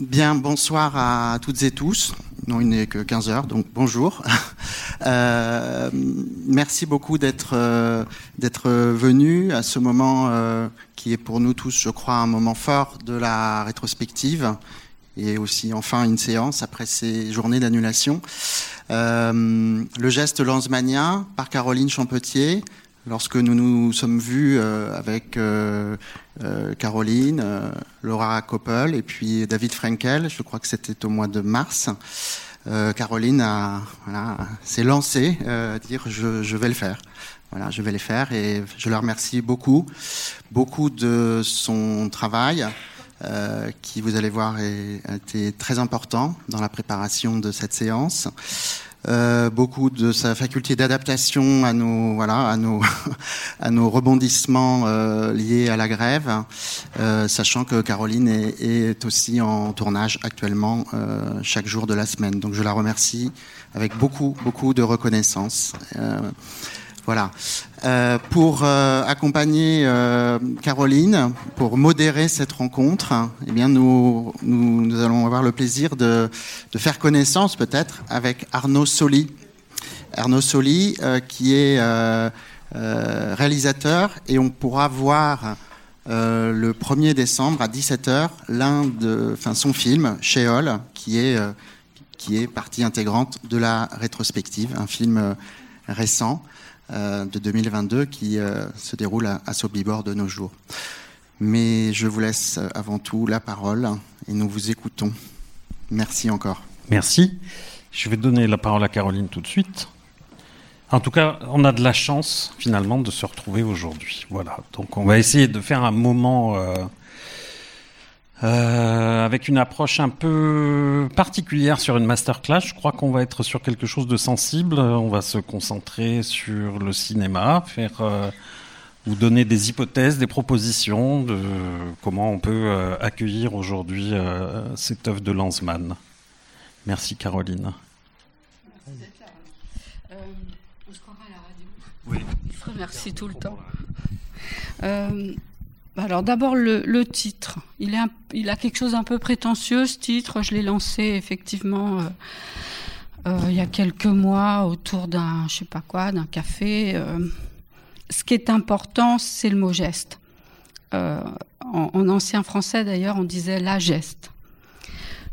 Bien, bonsoir à toutes et tous. Non, il n'est que 15 heures, donc bonjour. Euh, merci beaucoup d'être euh, d'être venu à ce moment euh, qui est pour nous tous, je crois, un moment fort de la rétrospective et aussi enfin une séance après ces journées d'annulation. Le geste lanzmanien par Caroline Champetier, lorsque nous nous sommes vus euh, avec euh, euh, Caroline, Laura Koppel et puis David Frankel, je crois que c'était au mois de mars. Caroline a, voilà, s'est lancée à dire je, je vais le faire. Voilà, je vais le faire et je la remercie beaucoup, beaucoup de son travail. Euh, qui, vous allez voir, est, a été très important dans la préparation de cette séance. Euh, beaucoup de sa faculté d'adaptation à nos voilà à nos à nos rebondissements euh, liés à la grève, euh, sachant que Caroline est, est, aussi en tournage actuellement chaque jour de la semaine. Donc je la remercie avec beaucoup beaucoup de reconnaissance. Voilà. Euh, pour euh, accompagner euh, Caroline, pour modérer cette rencontre, eh bien nous, allons avoir le plaisir de, faire connaissance peut-être avec Arnaud Soli. Arnaud Soli, qui est réalisateur, et on pourra voir le 1er décembre à 17h l'un de, enfin son film Sheol, qui est qui est partie intégrante de la rétrospective, un film récent de 2022 qui euh, se déroule à, Sobibor de nos jours. Mais je vous laisse euh, avant tout la parole et nous vous écoutons. Merci encore. Merci. Je vais donner la parole à Caroline tout de suite. En tout cas, on a de la chance finalement de se retrouver aujourd'hui. Voilà. Donc, on va essayer de faire un moment euh, euh, avec une approche un peu particulière sur une masterclass. Je crois qu'on va être sur quelque chose de sensible. On va se concentrer sur le cinéma, faire euh, vous donner des hypothèses, des propositions de comment on peut euh, accueillir aujourd'hui euh, cette œuvre de Lanzmann. Merci Caroline. Merci d'être là. Euh, on se croira à la radio. Oui. Je te remercie tout le temps. Euh, alors d'abord le, titre. Il, a quelque chose d'un peu prétentieux ce titre. Je l'ai lancé effectivement euh, euh, il y a quelques mois autour d'un, je sais pas quoi, d'un café. Euh, ce qui est important, c'est le mot geste. En, ancien français d'ailleurs, on disait la geste.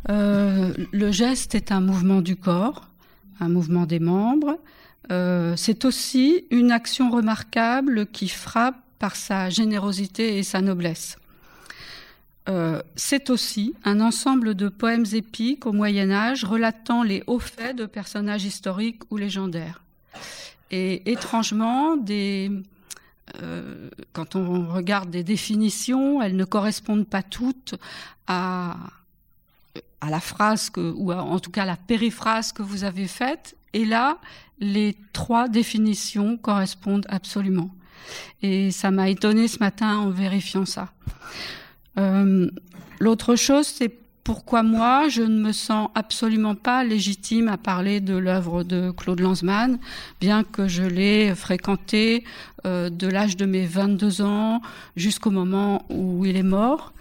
le geste est un mouvement du corps, un mouvement des membres. c'est aussi une action remarquable qui frappe par sa générosité et sa noblesse. Euh, c'est aussi un ensemble de poèmes épiques au Moyen Âge relatant les hauts faits de personnages historiques ou légendaires. Et étrangement, euh, quand on regarde des définitions, elles ne correspondent pas toutes à, la phrase ou en tout cas à la périphrase que vous avez faite. Et là, les trois définitions correspondent absolument. Et ça m'a étonné ce matin en vérifiant ça. Euh, L'autre chose, c'est pourquoi moi, je ne me sens absolument pas légitime à parler de l'œuvre de Claude Lanzmann, bien que je l'ai fréquenté euh, de l'âge de mes 22 ans jusqu'au moment où il est mort,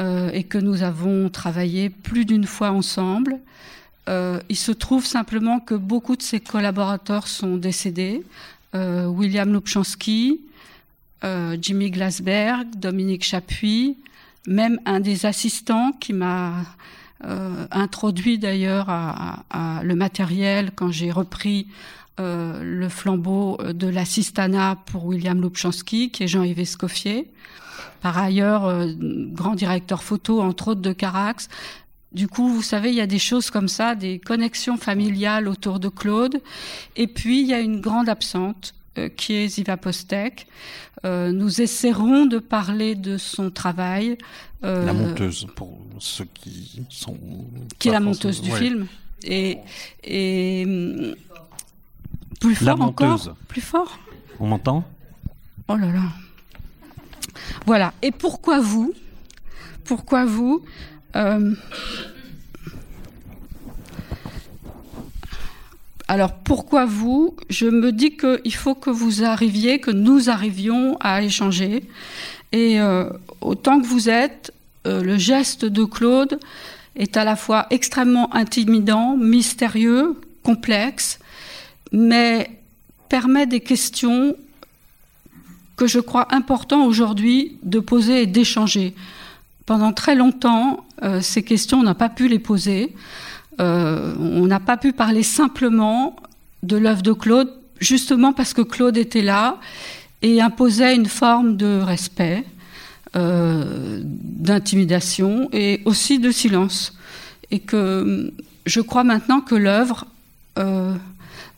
euh, et que nous avons travaillé plus d'une fois ensemble. Il se trouve simplement que beaucoup de ses collaborateurs sont décédés, William Lubchansky, euh, Jimmy Glasberg, Dominique Chapuis, même un des assistants qui m'a euh, introduit d'ailleurs à, le matériel quand j'ai repris euh, le flambeau de l'assistana pour William Lubchansky, qui est Jean-Yves Escoffier. Par ailleurs, euh, grand directeur photo, entre autres de Carax. Du coup, vous savez, il y a des choses comme ça, des connexions familiales autour de Claude. Et puis, il y a une grande absente euh, qui est Ziva Postek. Euh, nous essaierons de parler de son travail. Euh, la monteuse, pour ceux qui sont... Qui est la monteuse du ouais. film. Et, et plus fort la monteuse. encore Plus fort On m'entend? Oh là là. Voilà. Et pourquoi vous? Pourquoi vous? Euh, alors pourquoi vous? Je me dis qu'il faut que vous arriviez, que nous arrivions à échanger. Et euh, autant que vous êtes, euh, le geste de Claude, est à la fois extrêmement intimidant, mystérieux, complexe, mais permet des questions que je crois important aujourd'hui de poser et d'échanger. Pendant très longtemps, euh, ces questions, on n'a pas pu les poser. Euh, on n'a pas pu parler simplement de l'œuvre de Claude, justement parce que Claude était là et imposait une forme de respect, euh, d'intimidation et aussi de silence. Et que je crois maintenant que l'œuvre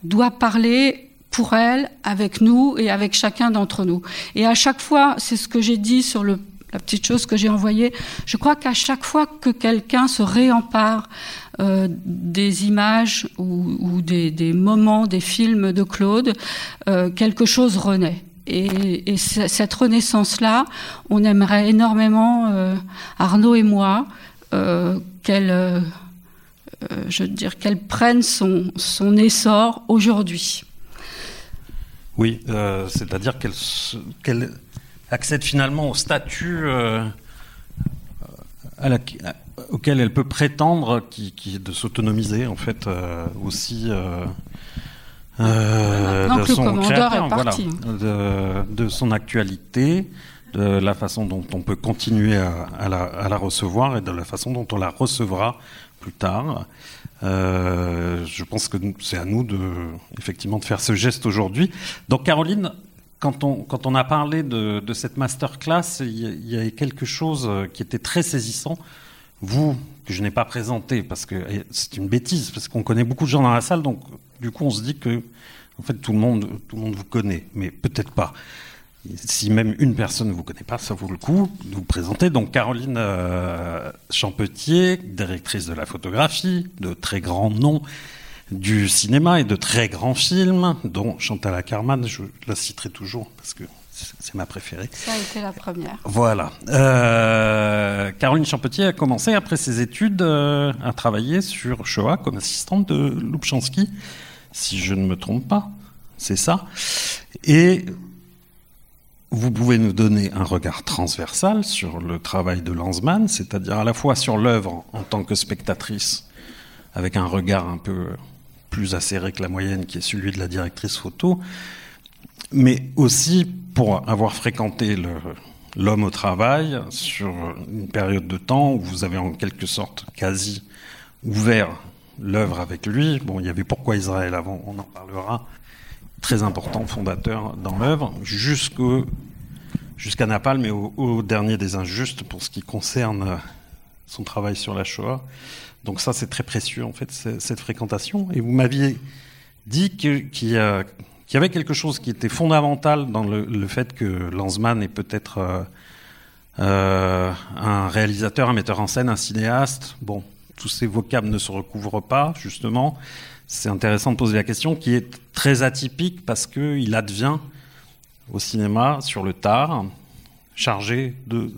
doit parler pour elle, avec nous et avec chacun d'entre nous. Et à chaque fois, c'est ce que j'ai dit sur le, la petite chose que j'ai envoyée, je crois qu'à chaque fois que quelqu'un se réempare euh, des images ou, des, moments, des films de Claude, euh, quelque chose renaît. Et, et cette renaissance-là, on aimerait énormément, euh, Arnaud et moi, qu'elle, je veux qu'elle prenne son, essor aujourd'hui. Oui, c'est-à-dire qu'elle accède finalement au statut euh, à la, auquel elle peut prétendre, qui, qui est de s'autonomiser en fait euh, aussi. de son créateur, voilà, de, de, son actualité, de la façon dont on peut continuer à, à, la, à, la, recevoir et de la façon dont on la recevra plus tard. Euh, je pense que c'est à nous de, effectivement, de faire ce geste aujourd'hui. Donc, Caroline, quand on, a parlé de, de cette masterclass, il y, y avait quelque chose qui était très saisissant. Vous, que je n'ai pas présenté, parce que c'est une bêtise, parce qu'on connaît beaucoup de gens dans la salle, donc du coup, on se dit que, en fait, tout le monde, tout le monde vous connaît, mais peut-être pas. Si même une personne ne vous connaît pas, ça vaut le coup de vous présenter. Donc Caroline euh, Champetier, directrice de la photographie, de très grands noms du cinéma et de très grands films, dont Chantal Ackerman, je la citerai toujours parce que c'est ma préférée. Ça a été la première. Voilà. Euh, Caroline Champetier a commencé après ses études euh, à travailler sur Shoah comme assistante de Lubchansky, si je ne me trompe pas. C'est ça. Et vous pouvez nous donner un regard transversal sur le travail de Lanzmann, c'est-à-dire à la fois sur l'œuvre en tant que spectatrice, avec un regard un peu plus acéré que la moyenne, qui est celui de la directrice photo, mais aussi pour avoir fréquenté l'homme au travail sur une période de temps où vous avez en quelque sorte quasi ouvert l'œuvre avec lui. Bon, il y avait Pourquoi Israël avant, on en parlera très important, fondateur dans l'œuvre, jusqu'à Napalm et au, au, dernier des injustes pour ce qui concerne son travail sur la Shoah. Donc ça, c'est très précieux, en fait, cette fréquentation. Et vous m'aviez dit qu'il qu y, avait quelque chose qui était fondamental dans le, fait que Lanzmann est peut-être euh, euh, un réalisateur, un metteur en scène, un cinéaste. Bon, tous ces vocables ne se recouvrent pas, justement. C'est intéressant de poser la question, qui est très atypique parce qu'il advient au cinéma sur le tard, chargé de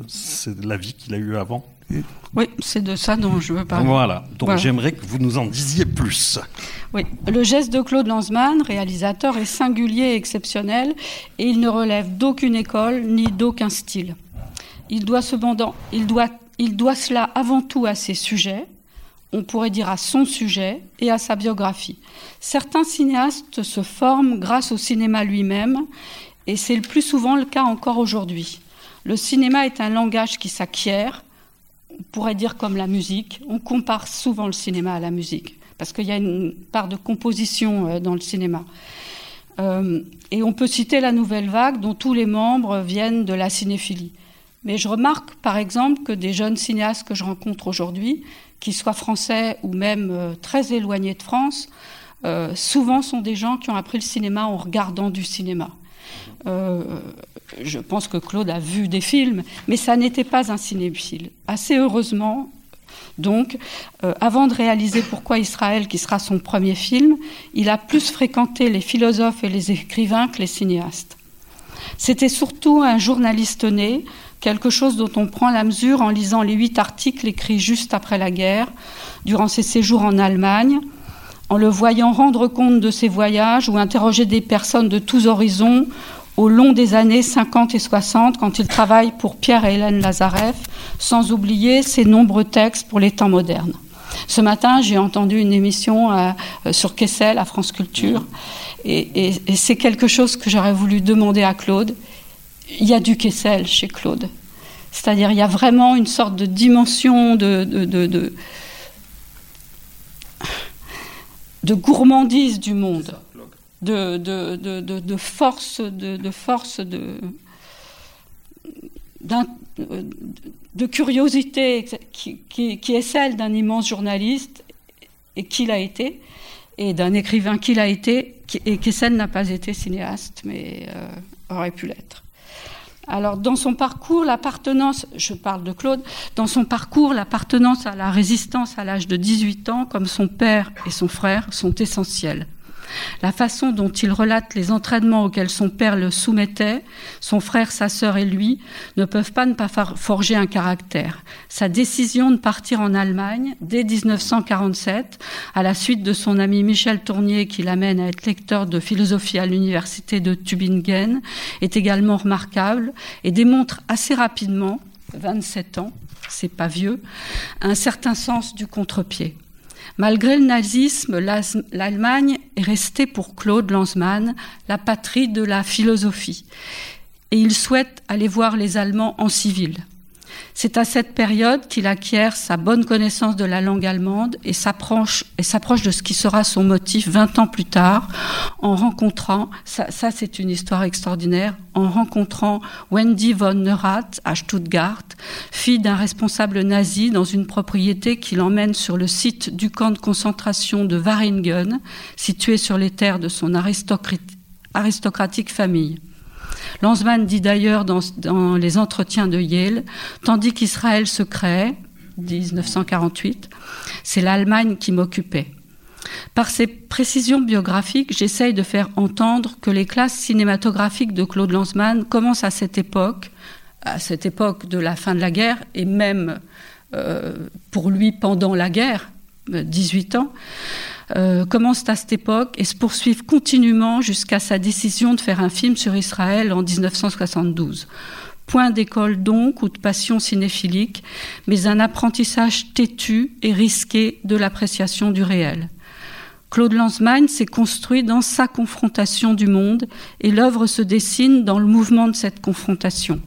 la vie qu'il a eue avant. Oui, c'est de ça dont je veux parler. Voilà, donc voilà. j'aimerais que vous nous en disiez plus. Oui, le geste de Claude Lanzmann, réalisateur, est singulier et exceptionnel et il ne relève d'aucune école ni d'aucun style. Il doit cependant, il doit, il doit cela avant tout à ses sujets, on pourrait dire à son sujet et à sa biographie. Certains cinéastes se forment grâce au cinéma lui-même et c'est le plus souvent le cas encore aujourd'hui. Le cinéma est un langage qui s'acquiert, on pourrait dire comme la musique. On compare souvent le cinéma à la musique, parce qu'il y a une part de composition dans le cinéma. Euh, et on peut citer la nouvelle vague dont tous les membres viennent de la cinéphilie. Mais je remarque par exemple que des jeunes cinéastes que je rencontre aujourd'hui, qu'ils soient français ou même euh, très éloignés de France, euh, souvent sont des gens qui ont appris le cinéma en regardant du cinéma. Euh, je pense que Claude a vu des films, mais ça n'était pas un cinéphile. Assez heureusement, donc, euh, avant de réaliser Pourquoi Israël, qui sera son premier film, il a plus fréquenté les philosophes et les écrivains que les cinéastes. C'était surtout un journaliste né, quelque chose dont on prend la mesure en lisant les huit articles écrits juste après la guerre, durant ses séjours en Allemagne, en le voyant rendre compte de ses voyages ou interroger des personnes de tous horizons au long des années 50 et 60 quand il travaille pour Pierre et Hélène Lazareff, sans oublier ses nombreux textes pour les temps modernes. Ce matin, j'ai entendu une émission euh, sur Kessel à France Culture, et, c'est quelque chose que j'aurais voulu demander à Claude. Il y a du Kessel chez Claude. C'est-à-dire, il y a vraiment une sorte de dimension de gourmandise du monde de, force, de, curiosité qui, qui, est celle d'un immense journaliste et qu'il a été, et d'un écrivain qu'il a été, et Kessel n'a pas été cinéaste, mais euh, aurait pu l'être. Alors, dans son parcours, l'appartenance, je parle de Claude, dans son parcours, l'appartenance à la résistance à l'âge de 18 ans, comme son père et son frère, sont essentielles. La façon dont il relate les entraînements auxquels son père le soumettait, son frère, sa sœur et lui, ne peuvent pas ne pas forger un caractère. Sa décision de partir en Allemagne dès 1947, à la suite de son ami Michel Tournier qui l'amène à être lecteur de philosophie à l'université de Tübingen, est également remarquable et démontre assez rapidement, 27 ans, c'est pas vieux, un certain sens du contre-pied. Malgré le nazisme, l'Allemagne est restée pour Claude Lanzmann la patrie de la philosophie. Et il souhaite aller voir les Allemands en civil. C'est à cette période qu'il acquiert sa bonne connaissance de la langue allemande et s'approche, de ce qui sera son motif 20 ans plus tard en rencontrant, ça, c'est une histoire extraordinaire, en rencontrant Wendy von Neurath à Stuttgart, fille d'un responsable nazi dans une propriété qui l'emmène sur le site du camp de concentration de Waringen, situé sur les terres de son aristocratique famille. Lanzmann dit d'ailleurs dans, les entretiens de Yale, tandis qu'Israël se crée, 1948, c'est l'Allemagne qui m'occupait. Par ces précisions biographiques, j'essaye de faire entendre que les classes cinématographiques de Claude Lanzmann commencent à cette époque, à cette époque de la fin de la guerre, et même euh, pour lui pendant la guerre, 18 ans, euh, commencent à cette époque et se poursuivent continuellement jusqu'à sa décision de faire un film sur Israël en 1972. Point d'école donc ou de passion cinéphilique, mais un apprentissage têtu et risqué de l'appréciation du réel. Claude Lanzmann s'est construit dans sa confrontation du monde et l'œuvre se dessine dans le mouvement de cette confrontation.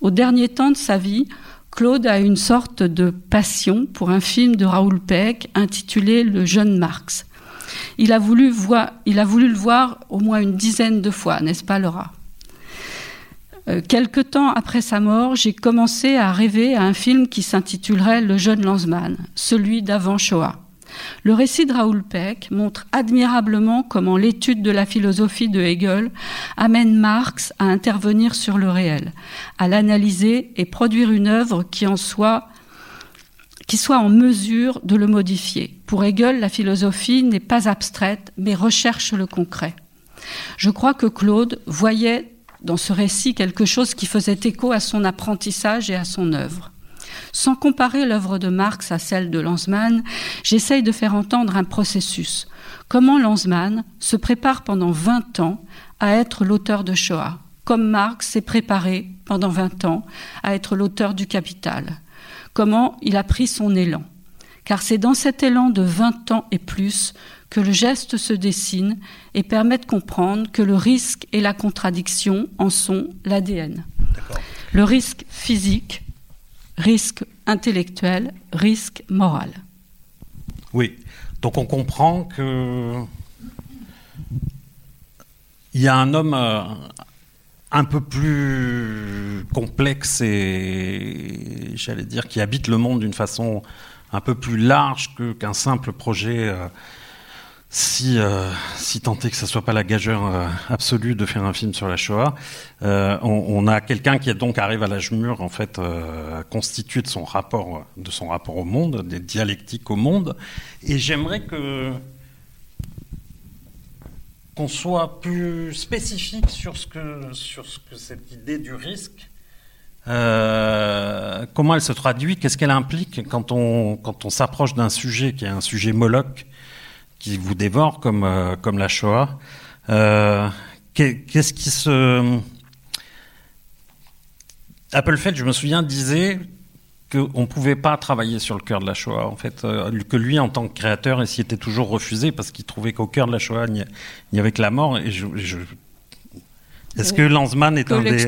Au dernier temps de sa vie, Claude a une sorte de passion pour un film de Raoul Peck intitulé Le jeune Marx. Il a voulu, le voir au moins une dizaine de fois, n'est-ce pas Laura? Euh, Quelque temps après sa mort, j'ai commencé à rêver à un film qui s'intitulerait Le jeune Lanzmann, celui d'avant Shoah. Le récit de Raoul Peck montre admirablement comment l'étude de la philosophie de Hegel amène Marx à intervenir sur le réel, à l'analyser et produire une œuvre qui en soit qui soit en mesure de le modifier. Pour Hegel, la philosophie n'est pas abstraite, mais recherche le concret. Je crois que Claude voyait dans ce récit quelque chose qui faisait écho à son apprentissage et à son œuvre. Sans comparer l'œuvre de Marx à celle de Lanzmann, j'essaye de faire entendre un processus. Comment Lanzmann se prépare pendant 20 ans à être l'auteur de Shoah, comme Marx s'est préparé pendant 20 ans à être l'auteur du Capital. Comment il a pris son élan? Car c'est dans cet élan de 20 ans et plus que le geste se dessine et permet de comprendre que le risque et la contradiction en sont l'ADN. Le risque physique, risque intellectuel, risque moral. Oui, donc on comprend que il y a un homme euh, un peu plus complexe et j'allais dire qui habite le monde d'une façon un peu plus large qu'un simple projet. Euh, si, euh, si tant est que ce soit pas la gageure euh, absolue de faire un film sur la Shoah, euh, on, a quelqu'un qui donc arrive à l'âge mûr en fait constitué de son rapport de son rapport au monde, des dialectiques au monde, et j'aimerais que qu'on soit plus spécifique sur ce que sur ce que cette idée du risque. comment elle se traduit Qu'est-ce qu'elle implique quand on, quand on s'approche d'un sujet qui est un sujet moloch qui vous dévore comme, euh, comme la Shoah. Euh, qu'est-ce qui se Appelfeld, je me souviens, disait qu'on ne pouvait pas travailler sur le cœur de la Shoah, en fait, euh, que lui, en tant que créateur, s'y était toujours refusé parce qu'il trouvait qu'au cœur de la Shoah, il n'y avait que la mort. Et je, est-ce que Lanzmann est un des,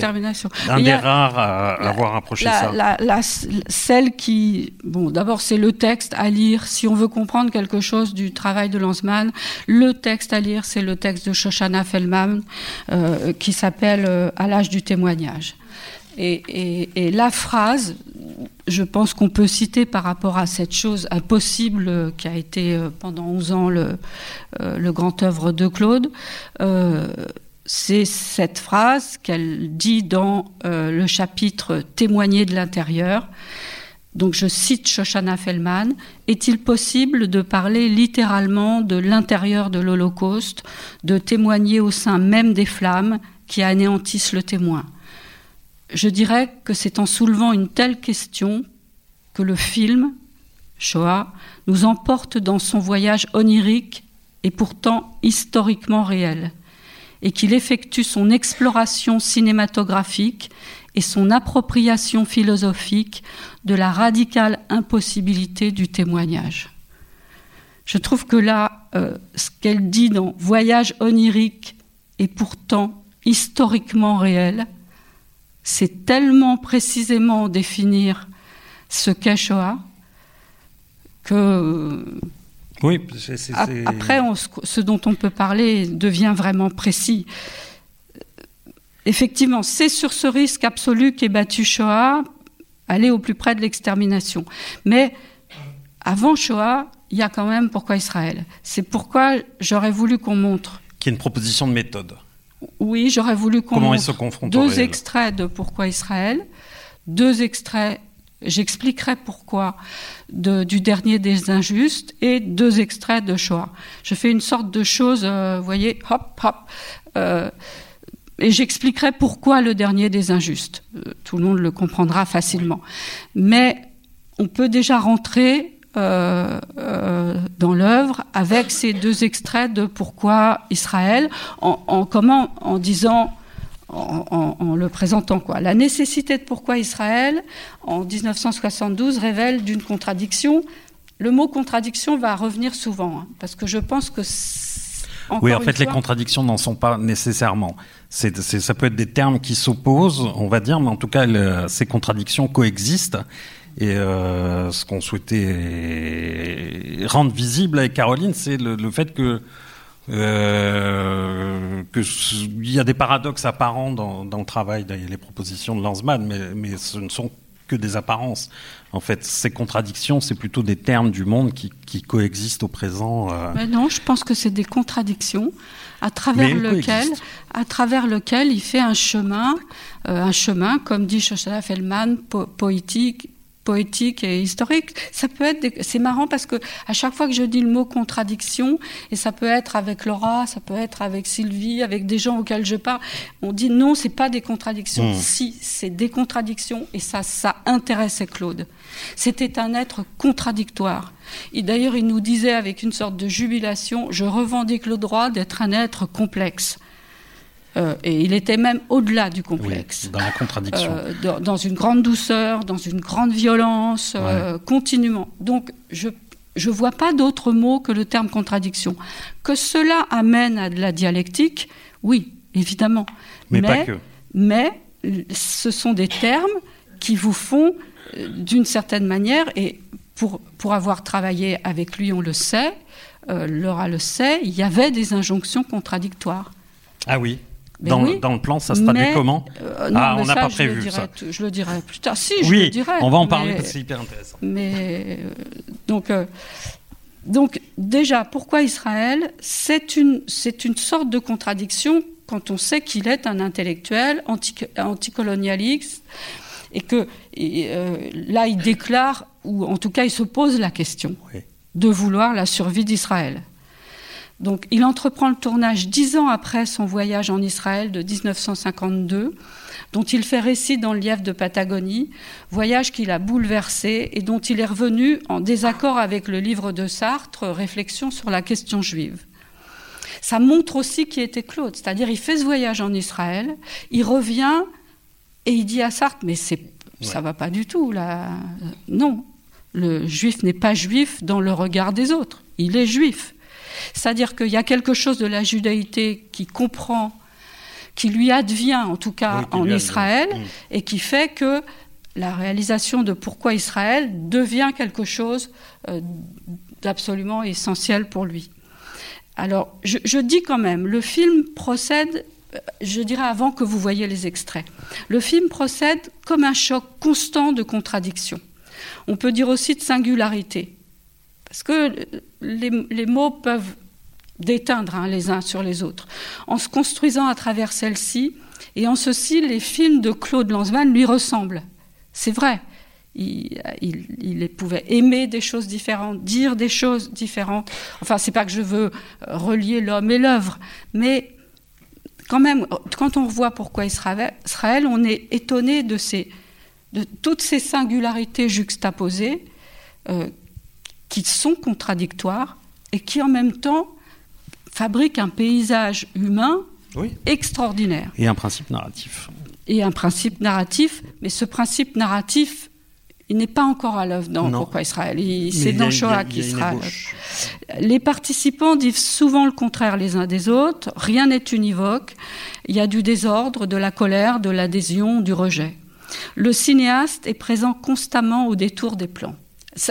un des rares à avoir approché ça la, Celle qui, bon, d'abord c'est le texte à lire. Si on veut comprendre quelque chose du travail de Lanzmann, le texte à lire, c'est le texte de Shoshana Feldman euh, qui s'appelle euh, À l'âge du témoignage. Et, la phrase, je pense qu'on peut citer par rapport à cette chose impossible qui a été euh, pendant 11 ans le, euh, le grand œuvre de Claude, euh, c'est cette phrase qu'elle dit dans le chapitre Témoigner de l'intérieur. Donc je cite Shoshana Fellman, est-il possible de parler littéralement de l'intérieur de l'Holocauste, de témoigner au sein même des flammes qui anéantissent le témoin? Je dirais que c'est en soulevant une telle question que le film, Shoah, nous emporte dans son voyage onirique et pourtant historiquement réel, et qu'il effectue son exploration cinématographique et son appropriation philosophique de la radicale impossibilité du témoignage. Je trouve que là, euh, ce qu'elle dit dans Voyage onirique et pourtant historiquement réel, c'est tellement précisément définir ce qu'est que oui, après ce dont on peut parler devient vraiment précis. Effectivement, c'est sur ce risque absolu qu'est battu Shoah, aller au plus près de l'extermination. Mais avant Shoah, il y a quand même pourquoi Israël. C'est pourquoi j'aurais voulu qu'on montre. Qui est une proposition de méthode. Oui, j'aurais voulu qu'on montre deux extraits de Pourquoi Israël, deux extraits, j'expliquerai pourquoi, du dernier des injustes, et deux extraits de Shoah. Je fais une sorte de chose, euh, vous voyez, hop, hop, euh, et j'expliquerai pourquoi le dernier des injustes. Euh, tout le monde le comprendra facilement. Mais on peut déjà rentrer dans l'œuvre avec ces deux extraits de Pourquoi Israël, en, comment, en disant, en, le présentant quoi. La nécessité de Pourquoi Israël en 1972 révèle d'une contradiction. Le mot contradiction va revenir souvent, hein, parce que je pense que oui, en fait, les contradictions n'en sont pas nécessairement. C'est, ça peut être des termes qui s'opposent, on va dire, mais en tout cas, ces contradictions coexistent. Et euh, ce qu'on souhaitait rendre visible avec Caroline, c'est le, fait que euh, qu'il y a des paradoxes apparents dans, dans le travail, dans les propositions de Lanzmann, mais, mais, ce ne sont que des apparences. En fait, ces contradictions, c'est plutôt des termes du monde qui, qui coexistent au présent. Euh. Mais non, je pense que c'est des contradictions à travers lequel, à travers lequel il fait un chemin, euh, un chemin, comme dit Shoshana Feldman, poétique, poétique et historique. Ça peut être, c'est marrant parce que à chaque fois que je dis le mot contradiction, et ça peut être avec Laura, ça peut être avec Sylvie, avec des gens auxquels je parle, on dit non, c'est pas des contradictions. Hmm. Si, c'est des contradictions, et ça, ça intéressait Claude. C'était un être contradictoire. Et d'ailleurs, il nous disait avec une sorte de jubilation, je revendique le droit d'être un être complexe. Euh, et il était même au-delà du complexe. dans la contradiction. Euh, dans, une grande douceur, dans une grande violence, euh, continuellement. Donc, je ne vois pas d'autre mot que le terme contradiction. Que cela amène à de la dialectique, oui, évidemment. Mais, pas que. Mais ce sont des termes qui vous font, d'une certaine manière, et pour, pour avoir travaillé avec lui, on le sait, Laura le sait, il y avait des injonctions contradictoires. Ah oui dans, dans, le plan, ça se traduit comment euh, Ah, on n'a pas prévu ça. Je le dirai plus tard. Si, je oui, le dirai. on va en parler parce que c'est hyper intéressant. Mais euh, donc, euh, donc déjà, pourquoi Israël? C'est une, c'est une sorte de contradiction quand on sait qu'il est un intellectuel anti, anticolonialiste et que là, il déclare ou en tout cas, il se pose la question de vouloir la survie d'Israël. Donc, il entreprend le tournage dix ans après son voyage en Israël de 1952, dont il fait récit dans le lièvre de Patagonie, voyage qu'il a bouleversé et dont il est revenu en désaccord avec le livre de Sartre, Réflexions sur la question juive. Ça montre aussi qui était Claude. C'est-à-dire, il fait ce voyage en Israël, il revient et il dit à Sartre, mais c'est, ça va pas du tout là. Non, le juif n'est pas juif dans le regard des autres. Il est juif. C'est-à-dire qu'il y a quelque chose de la judaïté qui comprend, qui lui advient en tout cas en Israël, mm. et qui fait que la réalisation de pourquoi Israël devient quelque chose euh, d'absolument essentiel pour lui. Alors, je, dis quand même, le film procède, euh, je dirais avant que vous voyez les extraits, le film procède comme un choc constant de contradiction. On peut dire aussi de singularité, parce que les, mots peuvent déteindre hein, les uns sur les autres. En se construisant à travers celle-ci, et en ceci, les films de Claude Lanzmann lui ressemblent. C'est vrai. Il, pouvait aimer des choses différentes, dire des choses différentes. Enfin, c'est pas que je veux relier l'homme et l'œuvre, mais quand même, quand on voit pourquoi Israël, Israël on est étonné de toutes ces singularités juxtaposées euh, qui sont contradictoires et qui en même temps fabriquent un paysage humain extraordinaire. Et un principe narratif. Et un principe narratif, mais ce principe narratif, il n'est pas encore à l'œuvre dans Pourquoi Israël? C'est dans Shoah qui sera. Les participants disent souvent le contraire les uns des autres. Rien n'est univoque. Il y a du désordre, de la colère, de l'adhésion, du rejet. Le cinéaste est présent constamment au détour des plans.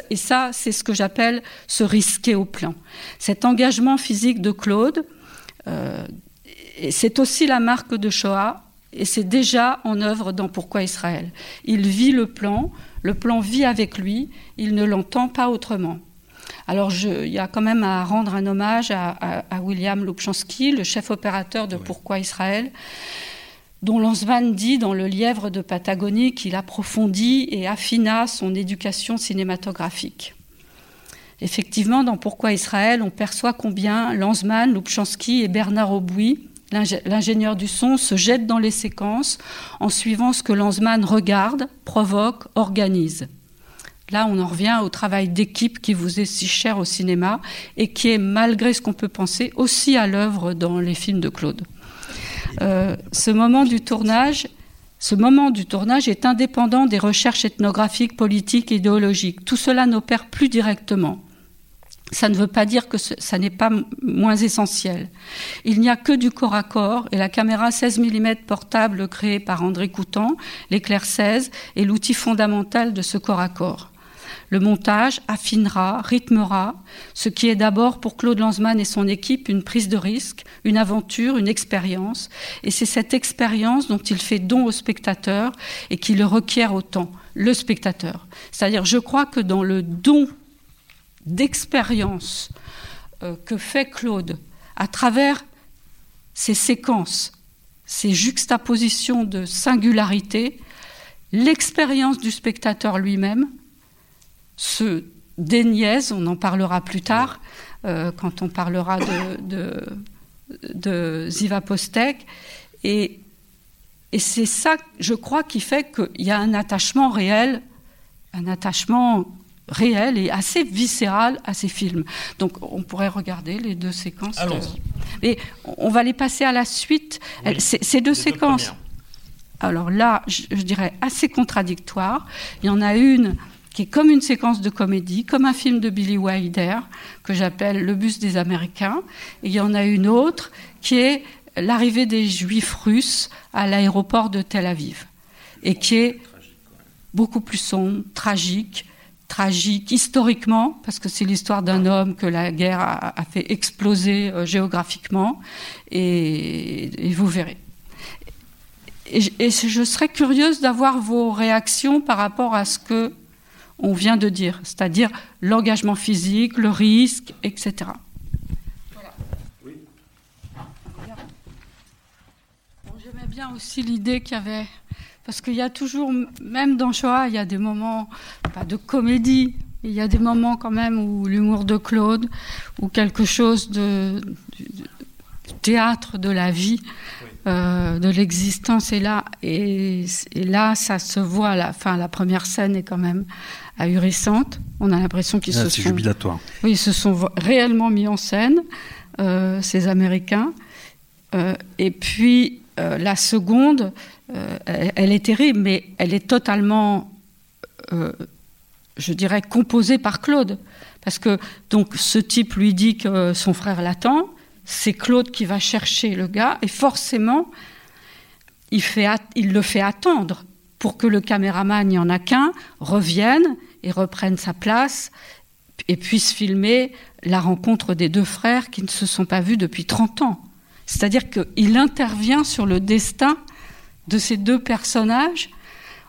Et ça, c'est ce que j'appelle se risquer au plan. Cet engagement physique de Claude, euh, c'est aussi la marque de Shoah, et c'est déjà en œuvre dans Pourquoi Israël. Il vit le plan, le plan vit avec lui, il ne l'entend pas autrement. Alors il y a quand même à rendre un hommage à, William Lubchansky, le chef opérateur de Pourquoi Israël, dont Lanzmann dit dans Le Lièvre de Patagonie qu'il approfondit et affina son éducation cinématographique. Effectivement, dans Pourquoi Israël, on perçoit combien Lanzmann, Lubchansky et Bernard Aubouy, l'ingénieur du son, se jettent dans les séquences en suivant ce que Lanzmann regarde, provoque, organise. Là, on en revient au travail d'équipe qui vous est si cher au cinéma et qui est, malgré ce qu'on peut penser, aussi à l'œuvre dans les films de Claude. Euh, ce moment du tournage, ce moment du tournage est indépendant des recherches ethnographiques, politiques, idéologiques. Tout cela n'opère plus directement. Ça ne veut pas dire que ça n'est pas moins essentiel. Il n'y a que du corps à corps et la caméra 16 mm portable créée par André Coutan, l'éclair 16, est l'outil fondamental de ce corps à corps. Le montage affinera, rythmera, ce qui est d'abord pour Claude Lanzmann et son équipe une prise de risque, une aventure, une expérience. Et c'est cette expérience dont il fait don au spectateur et qui le requiert autant, le spectateur. C'est-à-dire, je crois que dans le don d'expérience euh, que fait Claude à travers ces séquences, ces juxtapositions de singularité, l'expérience du spectateur lui-même, se déniaise, on en parlera plus tard, euh, quand on parlera de, de, Ziva Postek. Et, et c'est ça, je crois, qui fait qu'il y a un attachement réel, un attachement réel et assez viscéral à ces films. Donc on pourrait regarder les deux séquences. Et on va les passer à la suite. ces deux séquences. Alors là, je, je, dirais assez contradictoires. Il y en a une qui est comme une séquence de comédie, comme un film de Billy Wilder, que j'appelle Le bus des Américains. Et il y en a une autre qui est l'arrivée des Juifs russes à l'aéroport de Tel Aviv, et qui est beaucoup plus sombre, tragique, tragique historiquement, parce que c'est l'histoire d'un homme que la guerre a, fait exploser euh, géographiquement, et, vous verrez. Et, et, je serais curieuse d'avoir vos réactions par rapport à ce que on vient de dire, c'est-à-dire l'engagement physique, le risque, etc. Voilà. Oui. J'aimais bien aussi l'idée qu'il y avait, parce qu'il y a toujours, même dans Shoah, il y a des moments, pas de comédie, il y a des moments quand même où l'humour de Claude, ou quelque chose de, théâtre de la vie, euh, de l'existence est là. Et, là, ça se voit. La, fin, la première scène est quand même ahurissante. On a l'impression qu'ils ah, se sont. jubilatoire. Oui, ils se sont réellement mis en scène, euh, ces Américains. Euh, et puis, la seconde, elle, elle, est terrible, mais elle est totalement, je dirais, composée par Claude. Parce que donc ce type lui dit que son frère l'attend, c'est Claude qui va chercher le gars, et forcément, il, fait, il le fait attendre pour que le caméraman, il n'y en a qu'un, revienne et reprenne sa place et puisse filmer la rencontre des deux frères qui ne se sont pas vus depuis 30 ans. C'est-à-dire qu'il intervient sur le destin de ces deux personnages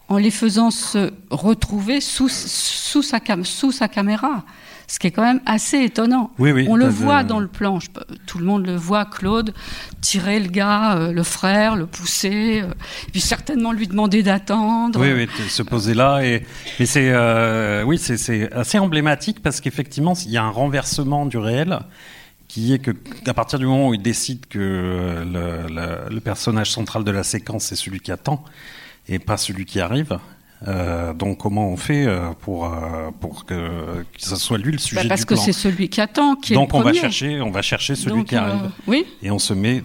en les faisant se retrouver sous, sous, sa, sous sa caméra ce qui est quand même assez étonnant. On le voit dans le plan, tout le monde le voit, Claude, tirer le gars, euh, le frère, le pousser, euh, puis certainement lui demander d'attendre. Oui, oui, se poser là. Et, mais c'est euh, oui, c'est assez emblématique parce qu'effectivement, il y a un renversement du réel qui est que à partir du moment où il décide que le, le personnage central de la séquence c'est celui qui attend et pas celui qui arrive, euh, donc comment on fait euh, pour euh, pour que, que ce soit lui le sujet bah, parce que c'est celui qui attend qui est donc on va chercher on va chercher celui qui arrive. oui. Et on se met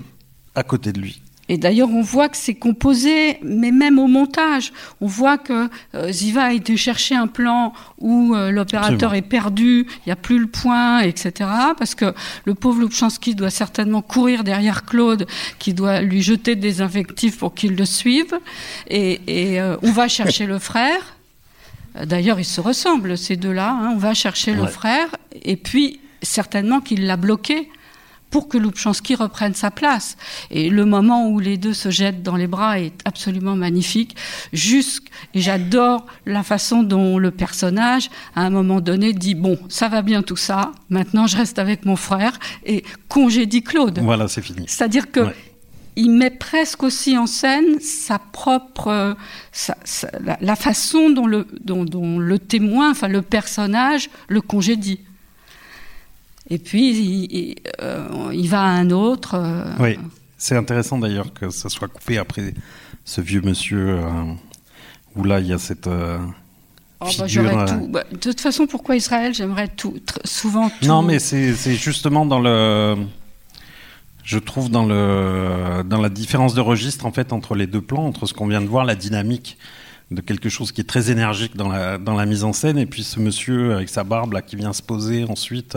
à côté de lui et d'ailleurs, on voit que c'est composé, mais même au montage, on voit que euh, Ziva a été chercher un plan où euh, l'opérateur est perdu, il n'y a plus le point, etc. Parce que le pauvre Lubchansky doit certainement courir derrière Claude, qui doit lui jeter des invectives pour qu'il le suive. Et, euh, on va chercher le frère. D'ailleurs, ils se ressemblent, ces deux-là. Hein. On va chercher le frère, et puis certainement qu'il l'a bloqué pour que Lubchansky reprenne sa place. Et le moment où les deux se jettent dans les bras est absolument magnifique. Jusque, et j'adore la façon dont le personnage, à un moment donné, dit bon, ça va bien tout ça. Maintenant, je reste avec mon frère et congédie Claude. Voilà, c'est fini. C'est-à-dire que il met presque aussi en scène sa propre, la, façon dont le, dont, dont le témoin, enfin le personnage, le congédie. Et puis, euh, il, va à un autre. Euh, oui, c'est intéressant d'ailleurs que ça soit coupé après ce vieux monsieur, euh, où là, il y a cette... Oh, bah, tout. Bah, de toute façon, pourquoi Israël J'aimerais tout, souvent tout. Non, mais c'est justement dans le. Je trouve dans le dans la différence de registre en fait entre les deux plans, entre ce qu'on vient de voir, la dynamique de quelque chose qui est très énergique dans la dans la mise en scène, et puis ce monsieur avec sa barbe là qui vient se poser ensuite.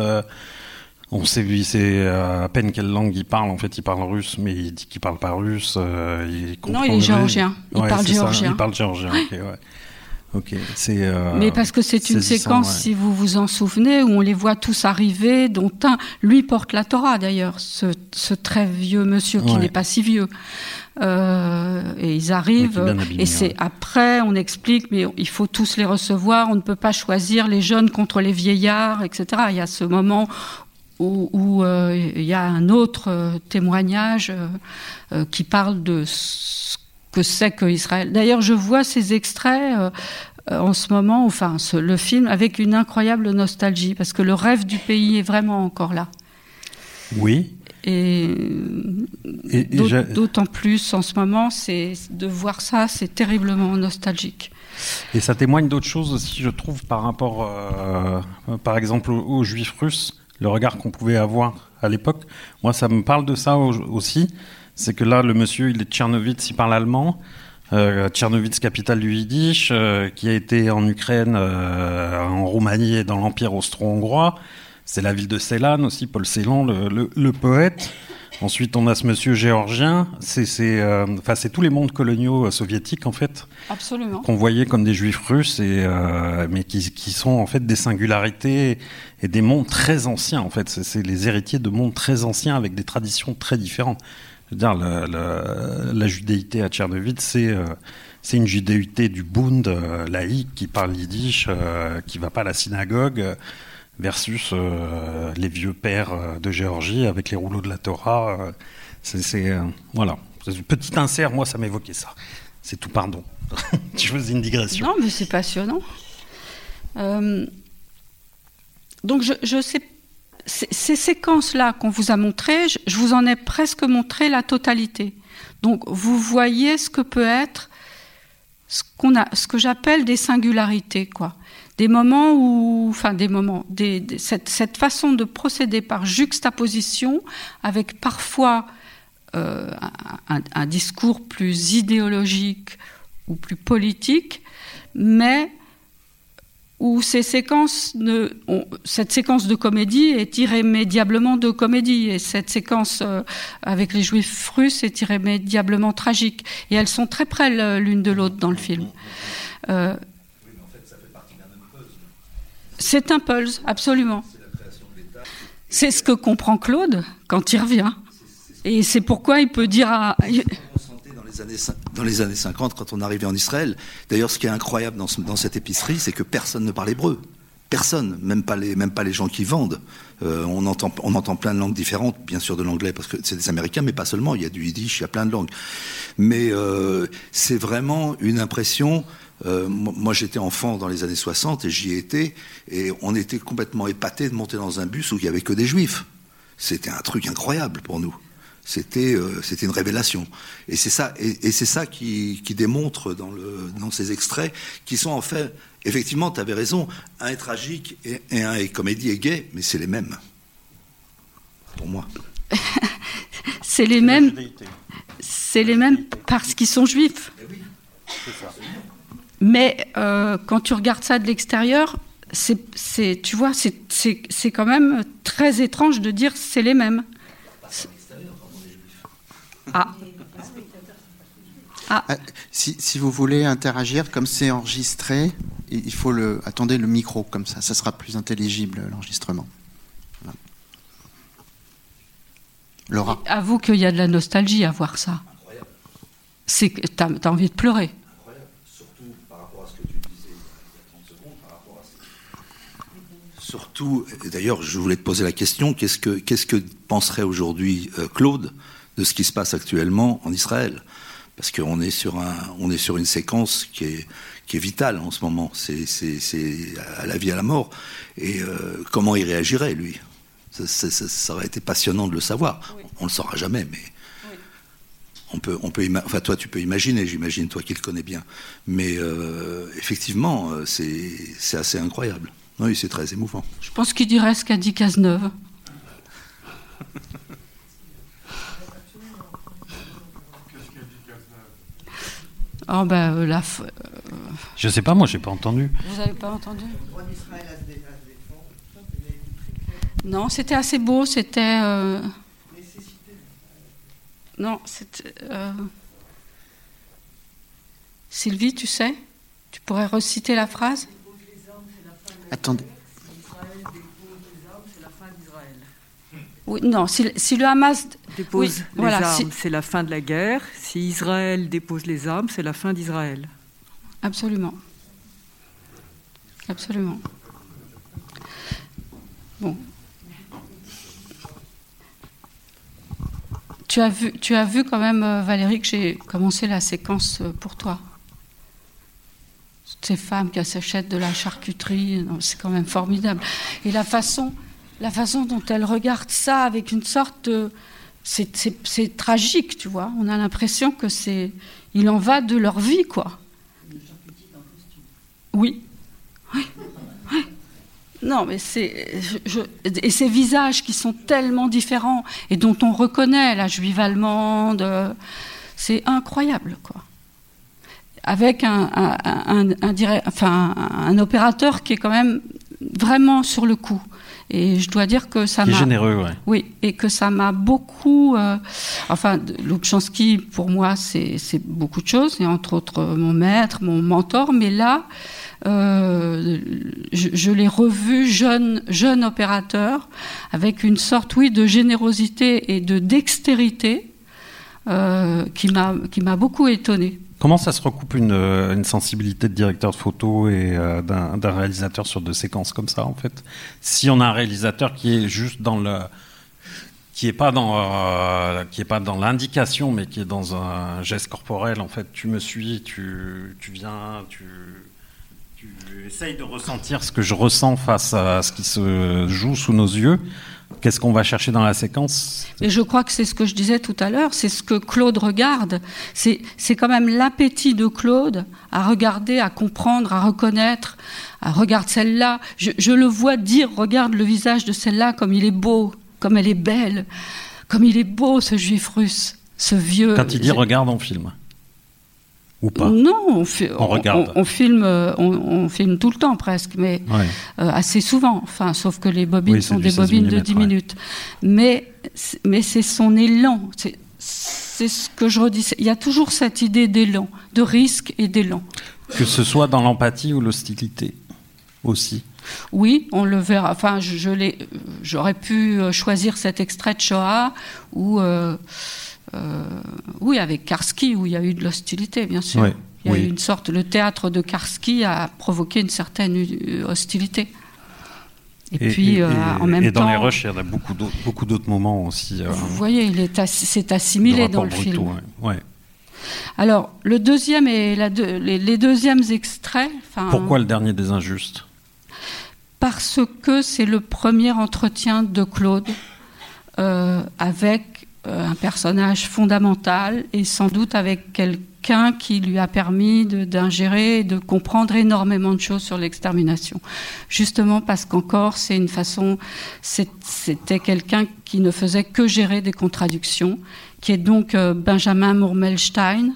On sait, il euh, à peine quelle langue il parle. En fait, il parle russe, mais il dit qu'il parle pas russe. Euh, il non, il est géorgien. Il parle géorgien. Il parle géorgien. Ok, c'est. Euh, mais parce que c'est une séquence, si vous vous en souvenez, où on les voit tous arriver, dont un, lui porte la Torah d'ailleurs, ce, ce, très vieux monsieur qui n'est pas si vieux. Et ils arrivent, et c'est après, on explique, mais il faut tous les recevoir, on ne peut pas choisir les jeunes contre les vieillards, etc. Il y a ce moment où, euh, il y a un autre euh, témoignage euh, qui parle de ce que c'est que Israël. D'ailleurs, je vois ces extraits en ce moment, enfin le film, avec une incroyable nostalgie, parce que le rêve du pays est vraiment encore là. Oui. Et, d'autant plus en ce moment, c'est de voir ça, c'est terriblement nostalgique. Et ça témoigne d'autres choses aussi, je trouve, par rapport, par exemple, aux Juifs russes le regard qu'on pouvait avoir à l'époque. Moi, ça me parle de ça aussi. C'est que là, le monsieur, il est Tchernovitz, il parle allemand. Euh, Tchernovitz, capitale du Yiddish, euh, qui a été en Ukraine, euh, en Roumanie et dans l'Empire austro-hongrois. C'est la ville de Ceylan aussi, Paul Celan, le poète. Ensuite, on a ce monsieur géorgien. C'est euh, tous les mondes coloniaux euh, soviétiques, en fait. Qu'on voyait comme des juifs russes, et, euh, mais qui, qui, sont en fait des singularités et des mondes très anciens, en fait. C'est les héritiers de mondes très anciens avec des traditions très différentes. Je veux dire, la, la, la judéité à Tchernovitz, c'est euh, c'est une judéité du Bund laïque qui parle yiddish, qui va pas à la synagogue versus euh, les vieux pères euh, de Géorgie avec les rouleaux de la Torah. Euh, c'est voilà, petit insert, moi ça m'évoquait ça. C'est tout, pardon. Je faisais une digression? Non, mais c'est passionnant. donc je, sais, ces séquences-là qu'on vous a montrées, je, vous en ai presque montré la totalité. Donc vous voyez ce que peut être ce, qu'on a, ce que j'appelle des singularités, quoi. Des moments où, enfin des moments, cette, façon de procéder par juxtaposition, avec parfois euh, un, discours plus idéologique ou plus politique, mais où ces séquences ne, cette séquence de comédie est irrémédiablement de comédie et cette séquence euh, avec les juifs russes est irrémédiablement tragique et elles sont très près l'une de l'autre dans le film. Euh, c'est un pulse, absolument. C'est ce que comprend Claude quand il revient. Et c'est pourquoi il peut dire à dans les années 50, quand on arrivait en Israël. D'ailleurs, ce qui est incroyable dans, cette épicerie, c'est que personne ne parle hébreu. Personne, même pas les, même pas les gens qui vendent. Euh, on, entend, on entend plein de langues différentes, bien sûr de l'anglais, parce que c'est des Américains, mais pas seulement. Il y a du yiddish, il y a plein de langues. Mais euh, c'est vraiment une impression. Euh, moi, j'étais enfant dans les années 60 et j'y étais, et on était complètement épaté de monter dans un bus où il y avait que des juifs. C'était un truc incroyable pour nous c'était euh, c'était une révélation. Et c'est ça et, et c'est ça qui, qui, démontre dans le dans ces extraits qui sont en fait effectivement tu avais raison un est tragique et, et, un est comédie et gay mais c'est les mêmes pour moi. c'est les mêmes c'est les mêmes parce qu'ils sont juifs. Mais euh, quand tu regardes ça de l'extérieur, c'est, tu vois, c'est quand même très étrange de dire c'est les mêmes. Ah. ah. ah. Si, si, vous voulez interagir, comme c'est enregistré, il faut le. Attendez le micro, comme ça, ça sera plus intelligible l'enregistrement. Voilà. Laura. Avoue qu'il y a de la nostalgie à voir ça. C'est que t'as as envie de pleurer. Surtout, d'ailleurs, je voulais te poser la question qu'est-ce que, qu'est-ce que penserait aujourd'hui euh, Claude de ce qui se passe actuellement en Israël? Parce qu'on est sur un, on est sur une séquence qui est, qui est vitale en ce moment. C'est, à la vie à la mort. Et euh, comment il réagirait, lui? Ça, ça, ça, aurait été passionnant de le savoir. Oui. On le saura jamais, mais oui. on peut, on peut, enfin toi tu peux imaginer, j'imagine toi qui le connais bien. Mais euh, effectivement, c'est, c'est assez incroyable. Oui, c'est très émouvant. Je pense qu'il dirait ce qu'a dit Cazeneuve. Oh ben euh, la. Euh... Je sais pas, moi j'ai pas entendu. Vous avez pas entendu? Non, c'était assez beau, c'était. Euh... Non, c'était. Euh... Sylvie, tu sais? Tu pourrais reciter la phrase? Attendez. Oui, non, si, si, le Hamas dépose oui, les voilà, armes, si... c'est la fin de la guerre. Si Israël dépose les armes, c'est la fin d'Israël. Absolument. Absolument. Bon. Tu as vu, tu as vu quand même, euh, Valérie, que j'ai commencé la séquence euh, pour toi? Ces femmes qui s'achètent de la charcuterie, c'est quand même formidable. Et la façon, la façon dont elle regarde ça avec une sorte de... C'est tragique, tu vois. On a l'impression que c'est... Il en va de leur vie, quoi. Oui. Oui. oui. Non, mais c'est... Et ces visages qui sont tellement différents et dont on reconnaît la juive allemande, c'est incroyable, quoi. Avec un, un, un, un, enfin, un opérateur qui est quand même vraiment sur le coup. Et je dois dire que ça m'a. généreux, ouais. Oui, et que ça m'a beaucoup. Euh, enfin, Lubchansky, pour moi, c'est beaucoup de choses, et entre autres mon maître, mon mentor, mais là, euh, je, je l'ai revu jeune, jeune opérateur, avec une sorte, oui, de générosité et de dextérité euh, qui m'a beaucoup étonné. Comment ça se recoupe une, euh, une, sensibilité de directeur de photo et euh, d'un réalisateur sur deux séquences comme ça, en fait? Si on a un réalisateur qui est juste dans le qui est pas dans euh, est pas dans l'indication, mais qui est dans un geste corporel, en fait, tu me suis, tu, tu viens, tu, tu essayes de ressentir ce que je ressens face à ce qui se joue sous nos yeux. Qu'est-ce qu'on va chercher dans la séquence? Et je crois que c'est ce que je disais tout à l'heure, c'est ce que Claude regarde. C'est quand même l'appétit de Claude à regarder, à comprendre, à reconnaître. À regarde celle-là. Je, je, le vois dire, regarde le visage de celle-là comme il est beau, comme elle est belle, comme il est beau ce juif russe, ce vieux. Quand il dit regarde, on filme. Ou pas Non, on, regarde. On, filme, on, filme tout le temps presque, mais euh, assez souvent. Enfin, sauf que les bobines sont des bobines de 10 minutes. Mais, mais c'est son élan. C'est ce que je redis. Il y a toujours cette idée d'élan, de risque et d'élan. Que ce soit dans l'empathie ou l'hostilité aussi. Oui, on le verra. Enfin, je, j'aurais pu euh, choisir cet extrait de Shoah où. Euh, euh, oui, avec Karski, où il y a eu de l'hostilité, bien sûr. il y a eu une sorte, le théâtre de Karski a provoqué une certaine euh, hostilité. Et, puis, euh, en même temps. Et dans les rushs, il y en a beaucoup d'autres, beaucoup d'autres moments aussi. vous voyez, il est c'est assimilé dans le film. Alors, le deuxième et la les, les, deuxièmes extraits. Pourquoi le dernier des injustes? Parce que c'est le premier entretien de Claude avec euh, un personnage fondamental et sans doute avec quelqu'un qui lui a permis d'ingérer et de comprendre énormément de choses sur l'extermination. Justement parce qu'encore, c'est une façon, c'était quelqu'un qui ne faisait que gérer des contradictions, qui est donc euh, Benjamin Murmelstein.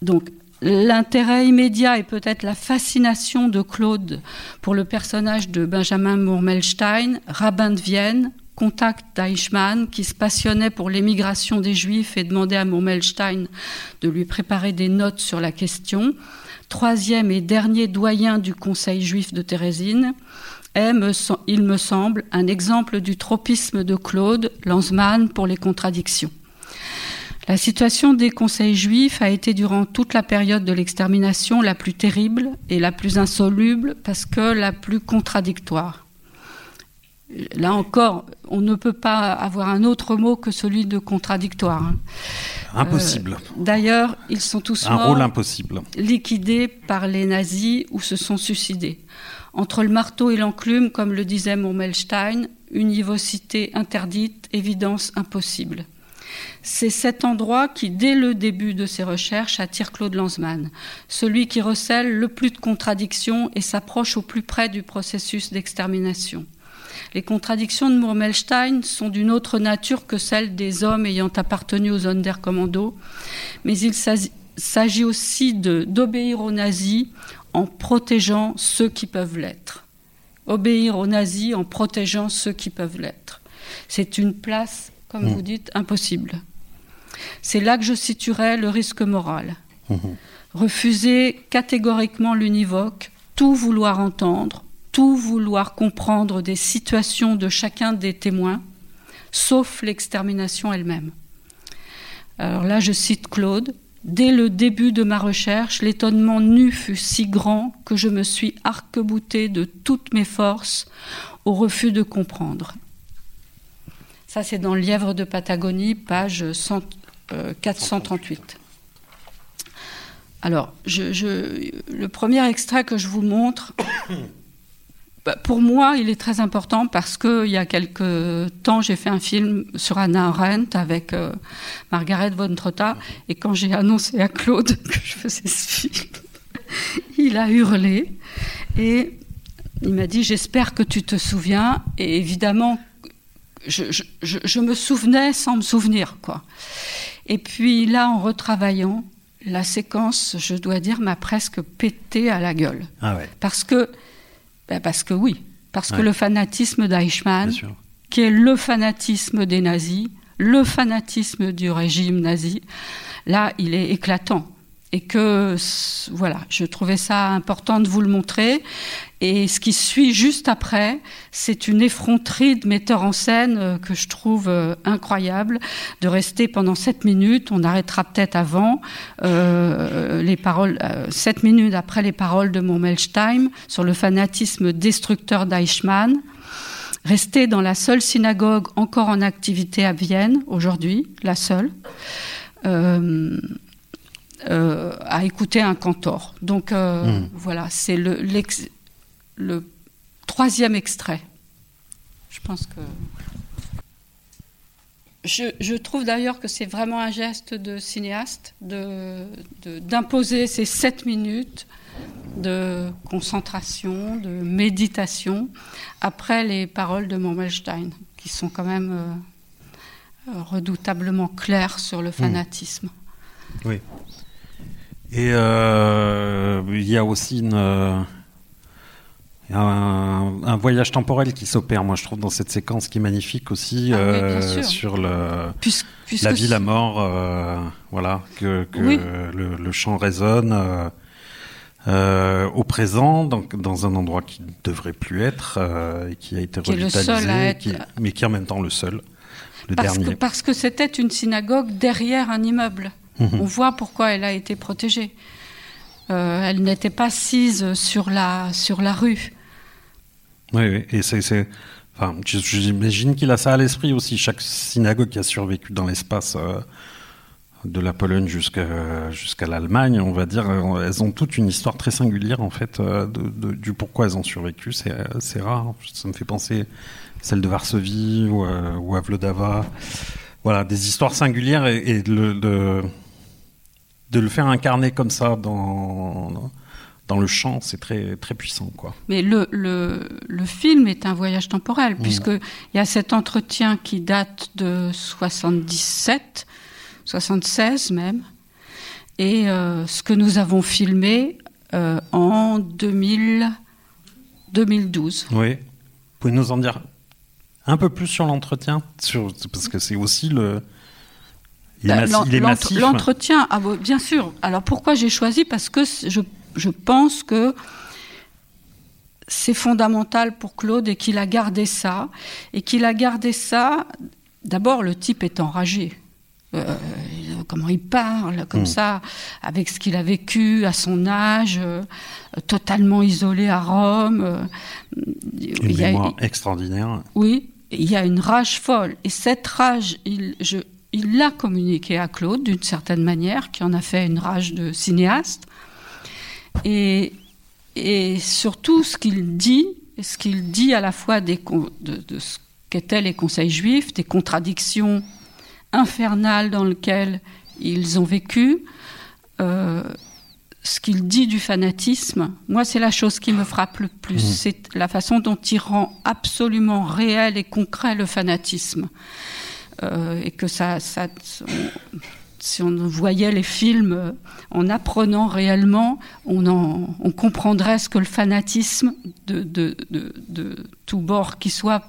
Donc, L'intérêt immédiat et peut-être la fascination de Claude pour le personnage de Benjamin Murmelstein, rabbin de Vienne, contact d'Eichmann qui se passionnait pour l'émigration des Juifs et demandait à Murmelstein de lui préparer des notes sur la question. Troisième et dernier doyen du Conseil juif de Thérésine est, il me semble, un exemple du tropisme de Claude Lanzmann pour les contradictions. La situation des conseils juifs a été durant toute la période de l'extermination la plus terrible et la plus insoluble parce que la plus contradictoire là encore, on ne peut pas avoir un autre mot que celui de contradictoire. Hein. Impossible. Euh, d'ailleurs, ils sont tous un rôle impossible. liquidés par les nazis ou se sont suicidés. Entre le marteau et l'enclume, comme le disait Murmelstein, univocité interdite, évidence impossible. C'est cet endroit qui, dès le début de ses recherches, attire Claude Lanzmann, celui qui recèle le plus de contradictions et s'approche au plus près du processus d'extermination. Les contradictions de Murmelstein sont d'une autre nature que celles des hommes ayant appartenu aux Sonderkommando, mais il s'agit aussi d'obéir aux nazis en protégeant ceux qui peuvent l'être. Obéir aux nazis en protégeant ceux qui peuvent l'être. C'est une place, comme mmh. vous dites, impossible. C'est là que je situerais le risque moral. Mmh. Refuser catégoriquement l'univoque, tout vouloir entendre, tout vouloir comprendre des situations de chacun des témoins, sauf l'extermination elle-même. Alors là, je cite Claude. Dès le début de ma recherche, l'étonnement nu fut si grand que je me suis arc-bouté de toutes mes forces au refus de comprendre. Ça, c'est dans Lièvre de Patagonie, page 438. Euh, Alors, le premier extrait que je vous montre, bah, pour moi, il est très important parce qu'il y a quelques temps, j'ai fait un film sur Anna Arendt avec euh, Margaret von Trotta. Et quand j'ai annoncé à Claude que je faisais ce film, il a hurlé. Et il m'a dit J'espère que tu te souviens. Et évidemment, je, je, me souvenais sans me souvenir. quoi. Et puis là, en retravaillant, la séquence, je dois dire, m'a presque pété à la gueule. Ah ouais. Parce que ben, parce que oui, parce que le fanatisme d'Eichmann, qui est le fanatisme des nazis, le fanatisme du régime nazi, là, il est éclatant et que voilà, je trouvais ça important de vous le montrer. Et ce qui suit juste après, c'est une effronterie de metteur en scène euh, que je trouve euh, incroyable, de rester pendant sept minutes. On arrêtera peut-être avant euh, les paroles, sept minutes après les paroles de Murmelstein sur le fanatisme destructeur d'Eichmann. Rester dans la seule synagogue encore en activité à Vienne aujourd'hui, la seule. Euh, euh, à écouter un cantor. Donc euh, hmm. voilà, c'est le, le troisième extrait. Je pense que. Je, trouve d'ailleurs que c'est vraiment un geste de cinéaste d'imposer de, ces sept minutes de concentration, de méditation, après les paroles de Mormelstein, qui sont quand même euh, euh, redoutablement claires sur le hmm. fanatisme. Oui. Et euh, il y a aussi une un, voyage temporel qui s'opère, moi je trouve, dans cette séquence qui est magnifique aussi, ah euh, sur le, la vie, la mort, euh, voilà, que, le, chant résonne euh, au présent, dans, dans, un endroit qui ne devrait plus être, et qui a été revitalisé, mais qui est en même temps le seul, le parce dernier. Que, parce que c'était une synagogue derrière un immeuble. Mhm. On voit pourquoi elle a été protégée. elle n'était pas assise sur la, sur la rue. Oui, oui. et c'est. Enfin, j'imagine qu'il a ça à l'esprit aussi. Chaque synagogue qui a survécu dans l'espace euh, de la Pologne jusqu'à jusqu'à l'Allemagne, on va dire, euh, elles ont toute une histoire très singulière en fait euh, de, du pourquoi elles ont survécu. C'est rare. Ça me fait penser celle de Varsovie ou, ou à Vlodava. Voilà, des histoires singulières et, et de, de, de, le faire incarner comme ça dans dans le chant, c'est très, très puissant. Quoi. Mais le, le, le film est un voyage temporel, mmh. puisqu'il y a cet entretien qui date de 77, 76 même, et euh, ce que nous avons filmé euh, en 2000, 2012. Oui. Vous pouvez nous en dire un peu plus sur l'entretien? Parce que c'est aussi le. Massif. L'entretien, ah, bien sûr. Alors pourquoi j'ai choisi? Parce que je je pense que c'est fondamental pour Claude et qu'il a gardé ça. Et qu'il a gardé ça. D'abord, le type est enragé. Euh, comment il parle, comme hmm. ça, avec ce qu'il a vécu à son âge, euh, totalement isolé à Rome. Euh, une il mémoire extraordinaire. Oui, il y a une rage folle. Et cette rage, il, il l'a communiqué à Claude d'une certaine manière, qui en a fait une rage de cinéaste. Et, et surtout, ce qu'il dit, ce qu'il dit à la fois des, de, ce qu'étaient les conseils juifs, des contradictions infernales dans lesquelles ils ont vécu, euh, ce qu'il dit du fanatisme, moi c'est la chose qui me frappe le plus, mmh. c'est la façon dont il rend absolument réel et concret le fanatisme. Euh, et que ça, si on voyait les films euh, en apprenant réellement, on, comprendrait ce que le fanatisme de, de, tout bord qui soit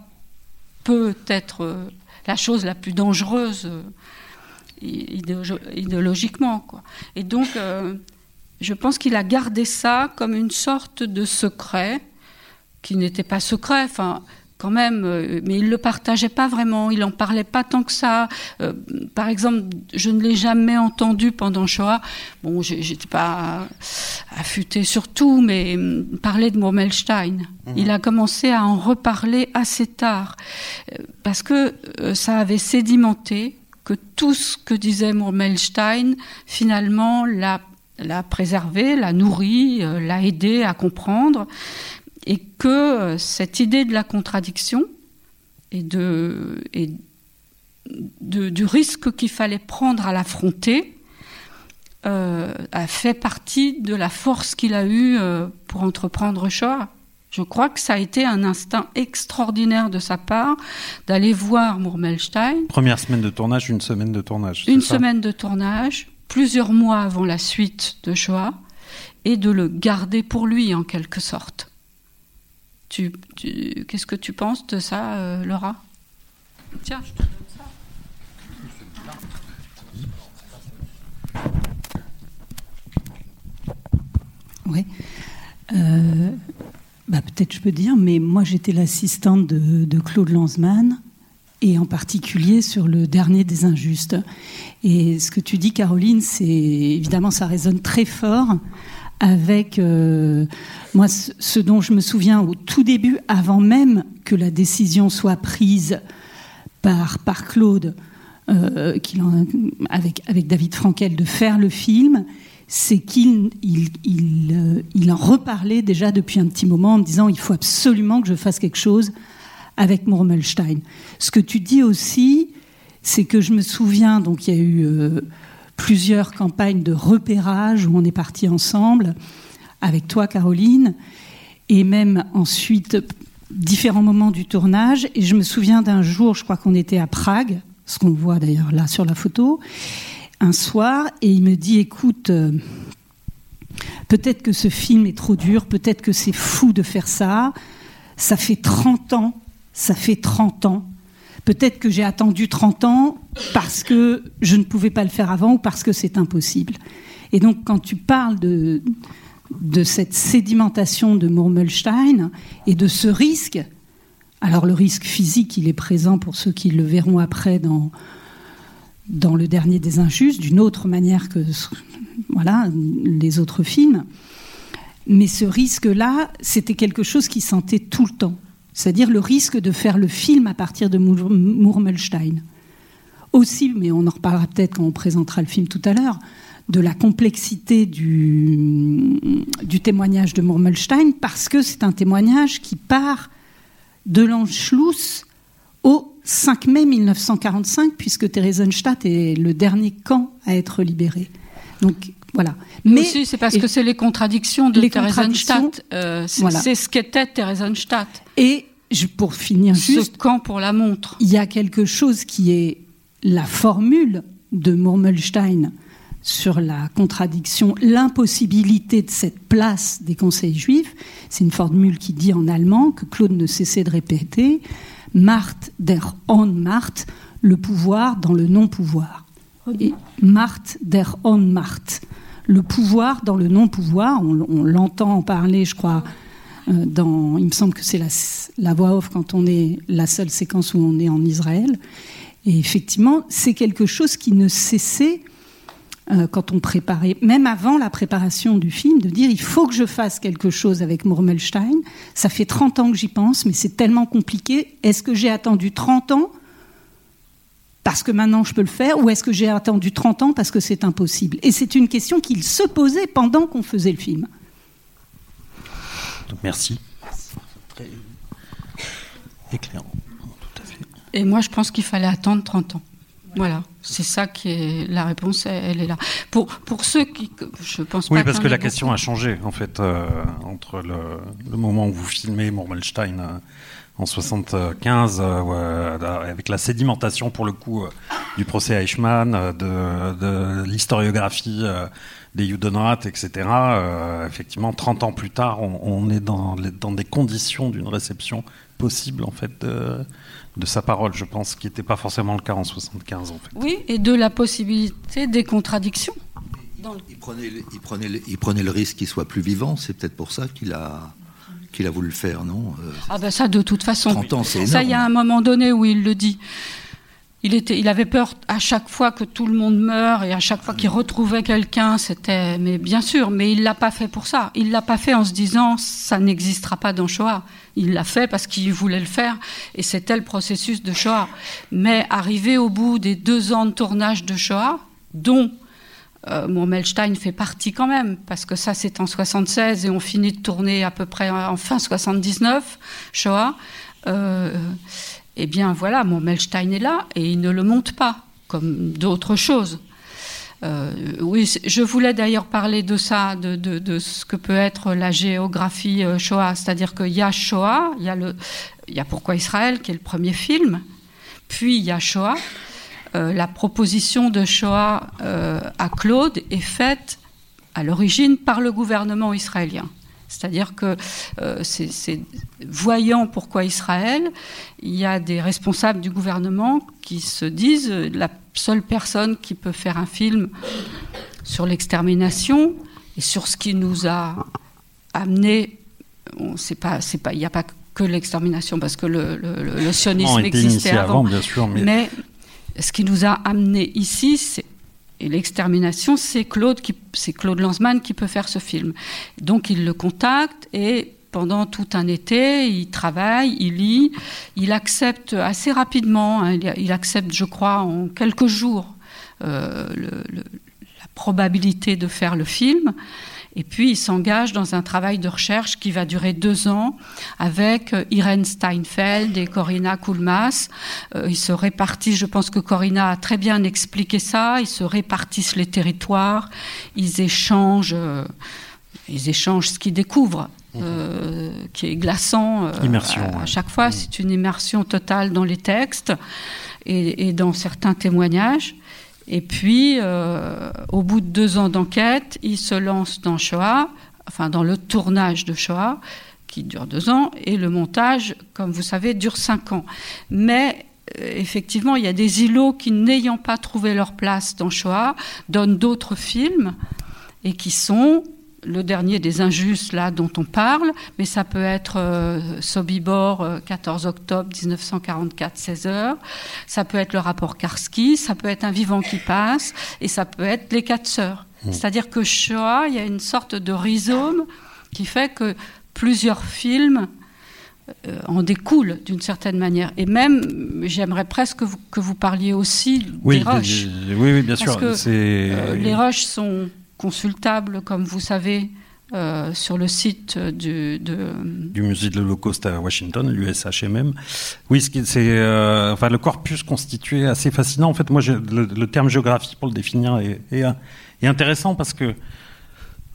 peut être euh, la chose la plus dangereuse idéologiquement. Et donc, je pense qu'il a gardé ça comme une sorte de secret qui n'était pas secret. Enfin, quand même, euh, mais il ne le partageait pas vraiment, il n'en parlait pas tant que ça. Euh, par exemple, je ne l'ai jamais entendu pendant Shoah. Bon, j'étais pas affûtée sur tout, mais hum, parler de Mormelstein. Mhm. Il a commencé à en reparler assez tard, euh, parce que ça avait sédimenté que tout ce que disait Mormelstein, finalement, l'a l'a préservé, l'a nourri, l'a aidé à comprendre et que euh, cette idée de la contradiction et, de, et de, du risque qu'il fallait prendre à l'affronter euh, a fait partie de la force qu'il a eue euh, pour entreprendre Shoah. Je crois que ça a été un instinct extraordinaire de sa part d'aller voir Murmelstein. Première semaine de tournage, une semaine de tournage. Une semaine de tournage, plusieurs mois avant la suite de Shoah, et de le garder pour lui en quelque sorte. Qu'est-ce que tu penses de ça, euh, Laura? Tiens, je te donne ça. Oui. Euh, bah, peut-être je peux dire, mais moi j'étais l'assistante de, Claude Lanzmann et en particulier sur le dernier des injustes. Et ce que tu dis, Caroline, c'est évidemment ça résonne très fort avec euh, moi ce dont je me souviens au tout début, avant même que la décision soit prise par, par Claude, euh, avec, avec David Frankel, de faire le film, c'est qu'il il, il, euh, il, en reparlait déjà depuis un petit moment en me disant il faut absolument que je fasse quelque chose avec Murmelstein. Ce que tu dis aussi, c'est que je me souviens, donc il y a eu plusieurs campagnes de repérage où on est parti ensemble, avec toi Caroline, et même ensuite différents moments du tournage. Et je me souviens d'un jour, je crois qu'on était à Prague, ce qu'on voit d'ailleurs là sur la photo, un soir, et il me dit, écoute, euh, peut-être que ce film est trop dur, peut-être que c'est fou de faire ça, ça fait 30 ans, ça fait 30 ans. Peut-être que j'ai attendu 30 ans parce que je ne pouvais pas le faire avant ou parce que c'est impossible. Et donc quand tu parles de, cette sédimentation de Murmelstein et de ce risque, alors le risque physique, il est présent pour ceux qui le verront après dans, dans Le Dernier des Injustes, d'une autre manière que voilà, les autres films. Mais ce risque-là, c'était quelque chose qui sentait tout le temps. C'est-à-dire le risque de faire le film à partir de Murmelstein. Aussi, mais on en reparlera peut-être quand on présentera le film tout à l'heure, de la complexité du, témoignage de Murmelstein, parce que c'est un témoignage qui part de l'Anschluss au 5 mai 1945, puisque Theresienstadt est le dernier camp à être libéré. Donc voilà. Mais aussi, c'est parce que c'est les contradictions de Theresienstadt. Euh, c'est ce qu'était Theresienstadt. Et je, pour finir juste, ce camp pour la montre. Il y a quelque chose qui est la formule de Murmelstein sur la contradiction, l'impossibilité de cette place des conseils juifs. C'est une formule qui dit en allemand, que Claude ne cessait de répéter, Macht der Ohnmacht, le pouvoir dans le non-pouvoir. Et Macht der Ohnmacht, le pouvoir dans le non-pouvoir, on, l'entend en parler, je crois, euh, dans, il me semble que c'est la, voix off quand on est la seule séquence où on est en Israël. Et effectivement, c'est quelque chose qui ne cessait euh, quand on préparait, même avant la préparation du film, de dire il faut que je fasse quelque chose avec Murmelstein. Ça fait 30 ans que j'y pense, mais c'est tellement compliqué. Est-ce que j'ai attendu 30 ans parce que maintenant je peux le faire, ou est-ce que j'ai attendu 30 ans parce que c'est impossible? Et c'est une question qu'il se posait pendant qu'on faisait le film. merci. Très éclairant. Et moi, je pense qu'il fallait attendre 30 ans. Voilà, c'est ça qui est la réponse, elle est là. Pour, pour ceux qui, je pense Oui, parce que la question a changé, en fait, euh, entre le, le, moment où vous filmez Mormelstein euh, en 75, euh, avec la sédimentation, pour le coup, du procès Eichmann, de, de l'historiographie des Judenrats, etc. effectivement, 30 ans plus tard, on, on est dans, dans des conditions d'une réception possible, en fait, de de sa parole, je pense, qui n'était pas forcément le cas en 75 en fait. Oui, et de la possibilité des contradictions. Il, prenait, il, prenait, il prenait le risque qu'il soit plus vivant, c'est peut-être pour ça qu'il a, qu'il a voulu le faire, non euh, Ah ben ça, de toute façon. 30 ans, c'est Ça, il y a un moment donné où il le dit. Il, était, il avait peur à chaque fois que tout le monde meurt et à chaque fois qu'il retrouvait quelqu'un, c'était. Mais bien sûr, mais il l'a pas fait pour ça. Il l'a pas fait en se disant ça n'existera pas dans Shoah. Il l'a fait parce qu'il voulait le faire et c'était le processus de Shoah. Mais arrivé au bout des deux ans de tournage de Shoah, dont euh, Melstein fait partie quand même, parce que ça c'est en 76 et on finit de tourner à peu près en fin 79, Shoah. Euh, eh bien voilà, mon Melstein est là et il ne le monte pas, comme d'autres choses. Euh, oui, je voulais d'ailleurs parler de ça, de, ce que peut être la géographie euh, Shoah. C'est-à-dire qu'il y a Shoah, y a, le, il y a Pourquoi Israël, qui est le premier film, puis il y a Shoah. Euh, la proposition de Shoah à Claude est faite à l'origine par le gouvernement israélien. C'est-à-dire que euh, c'est voyant pourquoi Israël, il y a des responsables du gouvernement qui se disent euh, la seule personne qui peut faire un film sur l'extermination et sur ce qui nous a amené, pas, c'est pas, il n'y a pas que l'extermination parce que le, le, sionisme existait avant, bien sûr, mais... mais ce qui nous a amené ici, et l'extermination, c'est Claude, qui, Lanzmann qui peut faire ce film. Donc il le contacte et pendant tout un été, il travaille, il lit, il accepte assez rapidement, hein, il, accepte, je crois, en quelques jours, euh, la probabilité de faire le film. Et puis, il s'engage dans un travail de recherche qui va durer deux ans avec euh, Irène Steinfeld et Corinna Koulmas. Euh, ils se répartissent, je pense que Corinna a très bien expliqué ça, ils se répartissent les territoires, ils échangent, euh, ils échangent ce qu'ils découvrent. Mhm. qui est glaçant à, chaque fois. Mhm. C'est une immersion totale dans les textes et, et dans certains témoignages. Et puis, euh, au bout de deux ans d'enquête, il se lance dans Shoah, enfin dans le tournage de Shoah, qui dure deux ans, et le montage, comme vous savez, dure cinq ans. Mais euh, effectivement, il y a des îlots qui, n'ayant pas trouvé leur place dans Shoah, donnent d'autres films et qui sont le dernier des injustes là dont on parle, mais ça peut être euh, Sobibor, 14 euh, octobre 1944, 16 heures, ça peut être le rapport Karski, ça peut être Un vivant qui passe, et ça peut être Les quatre sœurs. Mmh. C'est-à-dire que Shoah, il y a une sorte de rhizome qui fait que plusieurs films euh, en découlent d'une certaine manière. Et même, j'aimerais presque que vous, que vous, parliez aussi des rushs. Oui, oui, bien sûr. Que, les rushs sont consultable, comme vous savez, euh, sur le site du, du musée de l'Holocauste à Washington, l'USHMM. Oui, c'est euh, enfin le corpus constitué assez fascinant. En fait, moi, le, terme géographie pour le définir est, intéressant parce que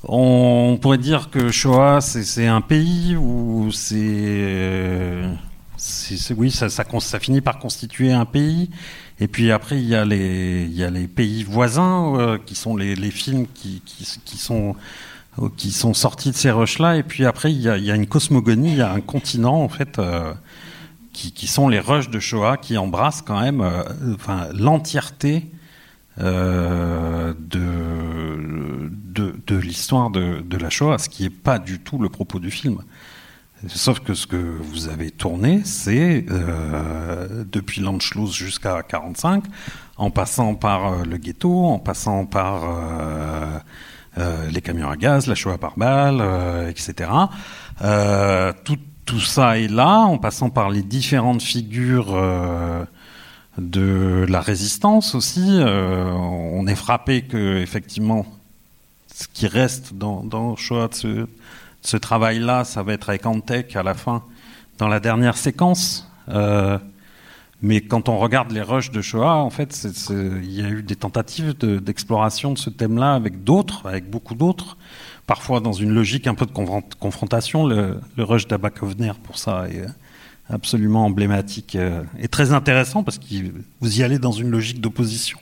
on pourrait dire que Shoah, c'est un pays où c'est euh, oui, ça, finit par constituer un pays. Et puis après, il y a les, pays voisins euh, qui sont les, films euh, qui sont sortis de ces rushs-là. Et puis après, il y, a, une cosmogonie, il y a un continent en fait. Euh, qui, sont les rushs de Shoah qui embrassent quand même l'entièreté de, l'histoire de, la Shoah, ce qui n'est pas du tout le propos du film. Sauf que ce que vous avez tourné, c'est euh, depuis l'Anschluss jusqu'à 45, en passant par euh, le ghetto, en passant par euh, les camions à gaz, la Shoah par balle, etc. Tout, ça est là, en passant par les différentes figures de la résistance aussi. on est frappé que effectivement, ce qui reste dans, dans Shoah ce travail-là, ça va être avec Antec à la fin, dans la dernière séquence. Euh, mais quand on regarde les rushs de Shoah, en fait, il y a eu des tentatives d'exploration de, ce thème-là avec d'autres, avec beaucoup d'autres, parfois dans une logique un peu de confrontation. Le, rush d'Abakovner, pour ça, est absolument emblématique euh, et très intéressant parce que vous y allez dans une logique d'opposition.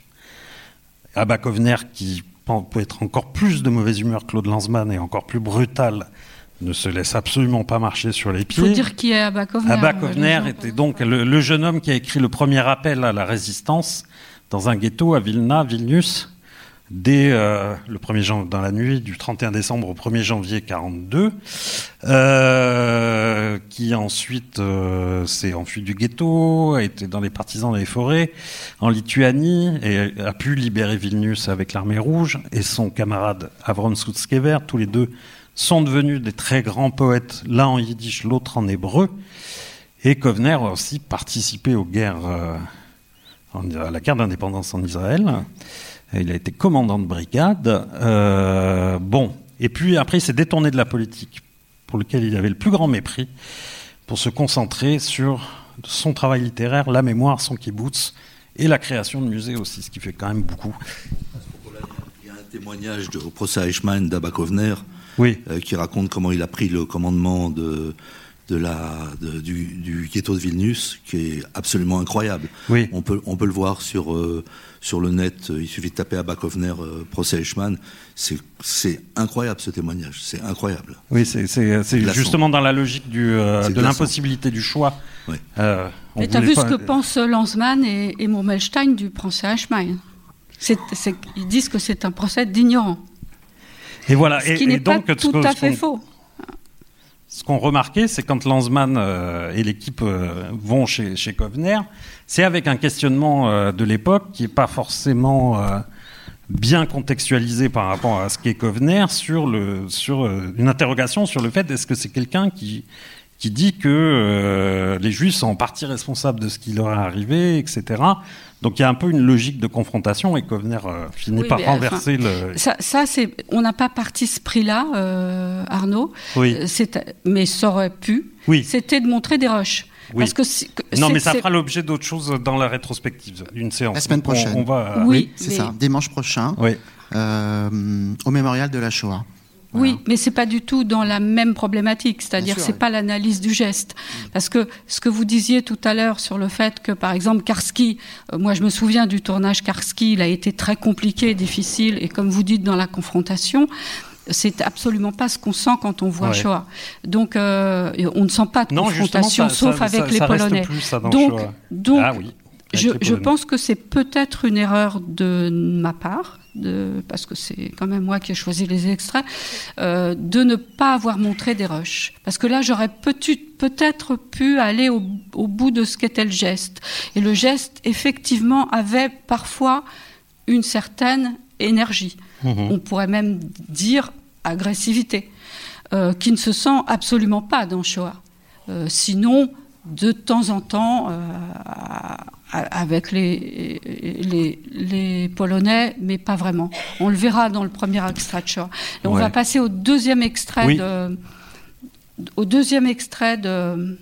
Abakovner, qui peut être encore plus de mauvaise humeur que Claude Lanzmann et encore plus brutal ne se laisse absolument pas marcher sur les pieds. Il faut dire qui est Abba Kovner. Abba Kovner était donc le, jeune homme qui a écrit le premier appel à la résistance dans un ghetto à Vilna, Vilnius, dès euh, le 1er janvier, dans la nuit du 31 décembre au 1er janvier 42, euh, qui ensuite euh, s'est enfui du ghetto, a été dans les partisans des forêts en Lituanie et a pu libérer Vilnius avec l'armée rouge et son camarade Avron Sutskever, tous les deux sont devenus des très grands poètes, l'un en yiddish, l'autre en hébreu. Et Kovner a aussi participé aux guerres, à la guerre d'indépendance en Israël. Il a été commandant de brigade. Euh, bon, et puis après, il s'est détourné de la politique, pour lequel il avait le plus grand mépris, pour se concentrer sur son travail littéraire, la mémoire, son kibbutz, et la création de musées aussi, ce qui fait quand même beaucoup. Il y a un témoignage de, au procès Eichmann d'Abakovner oui. Euh, qui raconte comment il a pris le commandement de, de la, du, du, ghetto de Vilnius, qui est absolument incroyable. Oui. On, peut, on peut le voir sur, euh, sur le net, il suffit de taper à Bakovner, euh, procès Eichmann. C'est incroyable ce témoignage, c'est incroyable. Oui, c'est justement dans la logique du, de l'impossibilité du choix. Oui. Mais tu as vu ce que pensent Lanzmann et, et Murmelstein du procès Eichmann? Ils disent que c'est un procès d'ignorants. Et voilà. Ce qui n'est pas tout à fait faux. Ce qu'on remarquait, c'est quand Lanzmann euh, et l'équipe euh, vont chez, chez Kovner, c'est avec un questionnement euh, de l'époque qui n'est pas forcément bien contextualisé par rapport à ce qu'est Kovner une interrogation sur le fait est-ce que c'est quelqu'un qui qui dit que les Juifs sont en partie responsables de ce qui leur est arrivé, etc. Donc il y a un peu une logique de confrontation et Kovner euh, finit par renverser le. Ça, ça c'est, on n'a pas parti ce prix-là, euh, Arnaud. Oui. mais ça aurait pu. Oui. C'était de montrer des rushs. Oui. Parce que non, mais ça fera l'objet d'autres choses dans la rétrospective, d'une séance. La semaine prochaine. On, va... Oui, c'est ça. Dimanche prochain. Oui. au mémorial de la Shoah. Oui, mais c'est pas du tout dans la même problématique, c'est-à-dire c'est pas l'analyse du geste, mm. parce que ce que vous disiez tout à l'heure sur le fait que par exemple Karski, euh, moi je me souviens du tournage Karski, il a été très compliqué, difficile, et comme vous dites dans la confrontation, c'est absolument pas ce qu'on sent quand on voit Shoah. Donc, euh, on ne sent pas de confrontation, sauf avec les Polonais. donc, donc ah oui, je, je, pense que c'est peut-être une erreur de ma part, de, parce que c'est quand même moi qui ai choisi les extraits, euh, de ne pas avoir montré des rushs. Parce que là, j'aurais peut-être pu aller au, bout de ce qu'était le geste. Et le geste, effectivement, avait parfois une certaine énergie. Mhm. On pourrait même dire agressivité, euh, qui ne se sent absolument pas dans Shoah. Euh, sinon, de temps en temps, avec les, les, Polonais, mais pas vraiment. On le verra dans le premier extrait de Shoah. Et on va passer au deuxième extrait, de, au deuxième extrait de,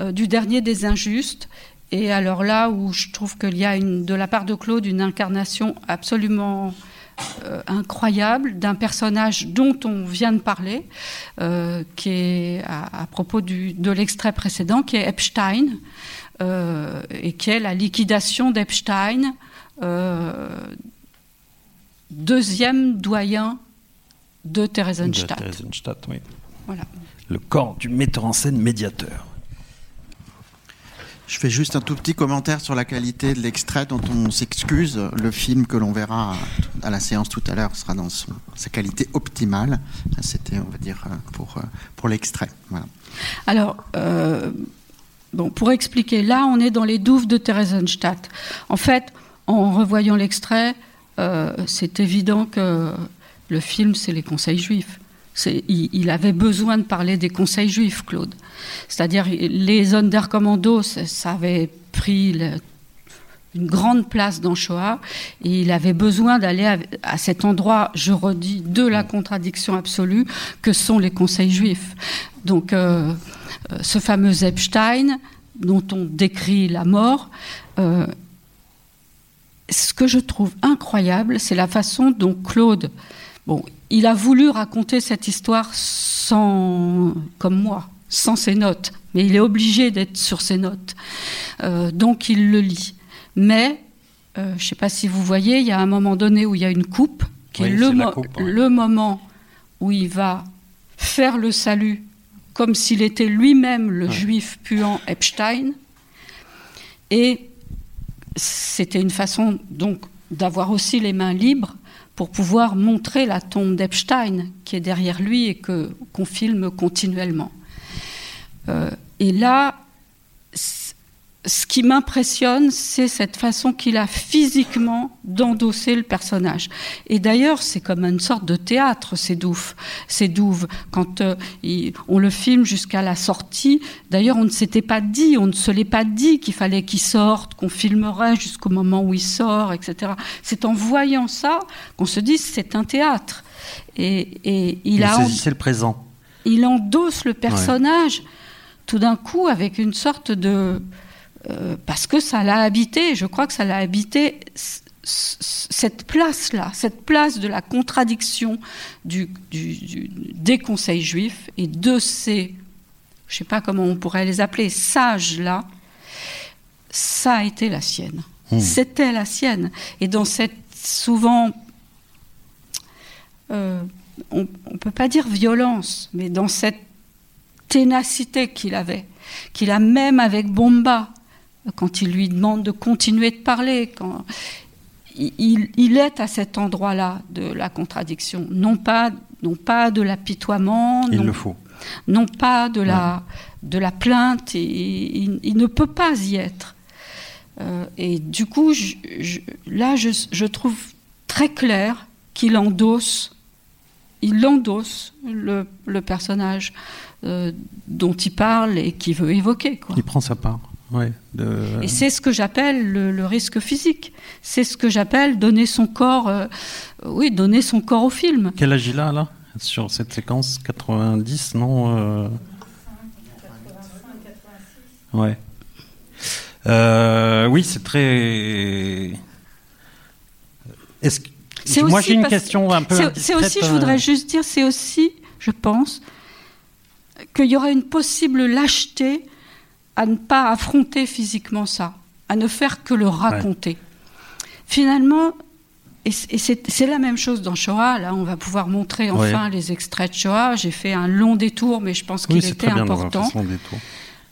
euh, du dernier des injustes. Et alors là où je trouve qu'il y a une, de la part de Claude une incarnation absolument euh, incroyable d'un personnage dont on vient de parler, euh, qui est à, propos du, de l'extrait précédent, qui est Epstein. Euh, et qui est la liquidation d'Epstein, deuxième doyen de Theresienstadt. De Theresienstadt, oui. Voilà. Le corps du metteur en scène médiateur. Je fais juste un tout petit commentaire sur la qualité de l'extrait dont on s'excuse. Le film que l'on verra à la séance tout à l'heure sera dans sa qualité optimale. C'était, on va dire, pour, pour l'extrait. Alors, Bon, pour expliquer, là, on est dans les douves de Theresienstadt. En fait, en revoyant l'extrait, euh, c'est évident que le film, c'est les conseils juifs. Il, avait besoin de parler des conseils juifs, Claude. C'est-à-dire, les Sonderkommando, ça, ça avait pris une grande place dans Shoah, et il avait besoin d'aller à, cet endroit, je redis, de la contradiction absolue que sont les conseils juifs. Donc, euh, euh, ce fameux Epstein, dont on décrit la mort, euh, ce que je trouve incroyable, c'est la façon dont Claude, bon, il a voulu raconter cette histoire sans, comme moi, sans ses notes, mais il est obligé d'être sur ses notes. Euh, donc il le lit. Mais, je ne sais pas si vous voyez, il y a un moment donné où il y a une coupe, qui est, le, le moment où il va faire le salut comme s'il était lui-même le juif puant Epstein. Et c'était une façon donc d'avoir aussi les mains libres pour pouvoir montrer la tombe d'Epstein qui est derrière lui et que qu'on filme continuellement. Euh, et là, ce qui m'impressionne, c'est cette façon qu'il a physiquement d'endosser le personnage. Et d'ailleurs, c'est comme une sorte de théâtre, ces douves. Ces douves. Quand euh, on le filme jusqu'à la sortie, d'ailleurs, on ne s'était pas dit, on ne se l'est pas dit qu'il fallait qu'il sorte, qu'on filmerait jusqu'au moment où il sort, etc. C'est en voyant ça qu'on se dit c'est un théâtre. Et, il, a. C'est le présent. Il endosse le personnage. Tout d'un coup, avec une sorte de, euh, parce que ça l'a habité, je crois que ça l'a habité cette place-là, cette place de la contradiction du, des conseils juifs et de ces, je ne sais pas comment on pourrait les appeler, sages-là, ça a été la sienne. Hmm. C'était la sienne. Et dans cette souvent, euh, on ne peut pas dire violence, mais dans cette ténacité qu'il avait, qu'il a même avec Bomba, quand il lui demande de continuer de parler, quand il, est à cet endroit-là de la contradiction, non pas, non pas de l'apitoiement, il non, le faut. non pas de la, de la plainte, et, il, ne peut pas y être. Euh, et du coup, là, je, je trouve très clair qu'il endosse il endosse le, personnage euh, dont il parle et qui veut évoquer. Quoi. Il prend sa part. Ouais, Et c'est ce que j'appelle le, risque physique. C'est ce que j'appelle donner son corps, euh, oui, donner son corps au film. Quel âge il a là sur cette séquence? 90, non euh... Ouais. Euh, oui, c'est très. Est-ce moi, j'ai une question un peu. C'est aussi, je voudrais juste dire, c'est aussi, je pense, qu'il y aura une possible lâcheté à ne pas affronter physiquement ça, à ne faire que le raconter. Finalement, et c'est la même chose dans Shoah. Là, on va pouvoir montrer enfin les extraits de Shoah. J'ai fait un long détour, mais je pense qu'il était important.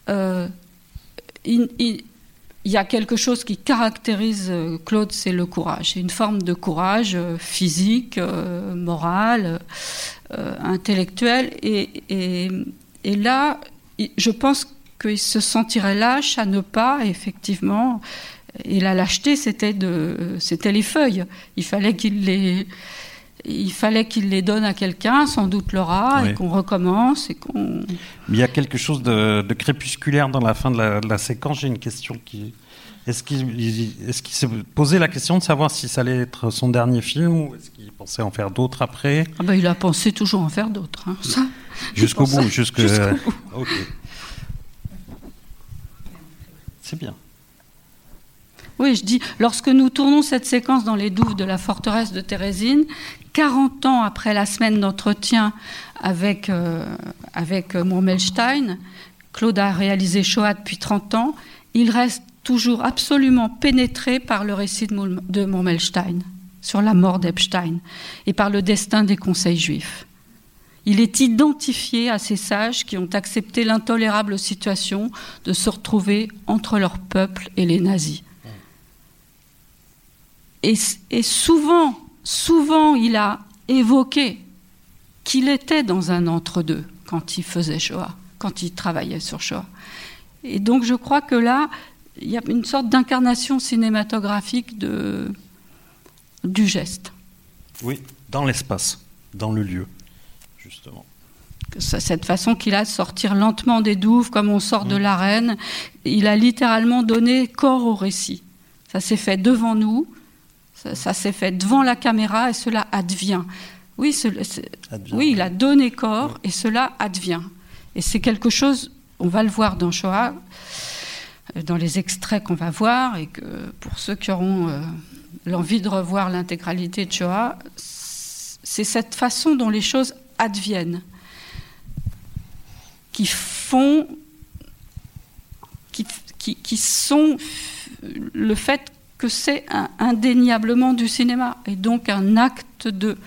Euh, il, il y a quelque chose qui caractérise euh, Claude, c'est le courage. C'est une forme de courage euh, physique, euh, moral, intellectuel. Et, et, là, je pense qu'il se sentirait lâche à ne pas, effectivement, et la lâcheté, c'était de, c'était les feuilles. Il fallait qu'il les, il fallait qu'il les donne à quelqu'un, sans doute Laura, et qu'on recommence et qu'on. Il y a quelque chose de, crépusculaire dans la fin de la, séquence. J'ai une question qui. Est-ce qu'il est s'est posé la question de savoir si ça allait être son dernier film ou est-ce qu'il pensait en faire d'autres après? Ah ben, Il a pensé toujours en faire d'autres. Hein. Jusqu'au bout, jusqu'au bout. C'est bien. Oui, je dis, lorsque nous tournons cette séquence dans les douves de la forteresse de Thérésine, 40 ans après la semaine d'entretien avec, euh, Murmelstein, Claude a réalisé Shoah depuis 30 ans, il reste toujours absolument pénétré par le récit de Murmelstein sur la mort d'Epstein et par le destin des conseils juifs. Il est identifié à ces sages qui ont accepté l'intolérable situation de se retrouver entre leur peuple et les nazis. Et, souvent, souvent, il a évoqué qu'il était dans un entre-deux quand il faisait Shoah, quand il travaillait sur Shoah. Et donc je crois que là, il y a une sorte d'incarnation cinématographique du geste. Oui, dans l'espace, dans le lieu, justement. Cette façon qu'il a de sortir lentement des douves, comme on sort de mm. l'arène, il a littéralement donné corps au récit. Ça s'est fait devant nous, ça, s'est fait devant la caméra et cela advient. Oui, oui, il a donné corps et cela advient. Et c'est quelque chose, on va le voir dans Shoah, euh, dans les extraits qu'on va voir, et que pour ceux qui auront euh, l'envie de revoir l'intégralité de Shoah, c'est cette façon dont les choses adviennent, qui font, qui, qui, qui sont le fait que c'est indéniablement du cinéma et donc un acte de,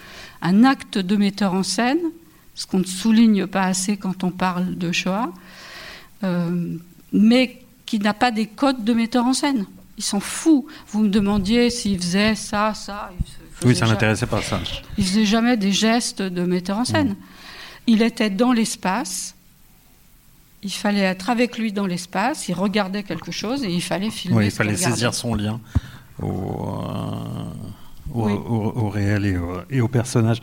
un acte de metteur en scène, ce qu'on ne souligne pas assez quand on parle de Shoah, euh, mais qui n'a pas des codes de metteur en scène. Il s'en fout. Vous me demandiez s'il faisait ça, ça. Oui, ça n'intéressait pas ça. Il faisait jamais des gestes de metteur en scène. Il était dans l'espace il fallait être avec lui dans l'espace, il regardait quelque chose et il fallait filmer. Oui, il fallait saisir son lien au, euh, réel et au, personnage.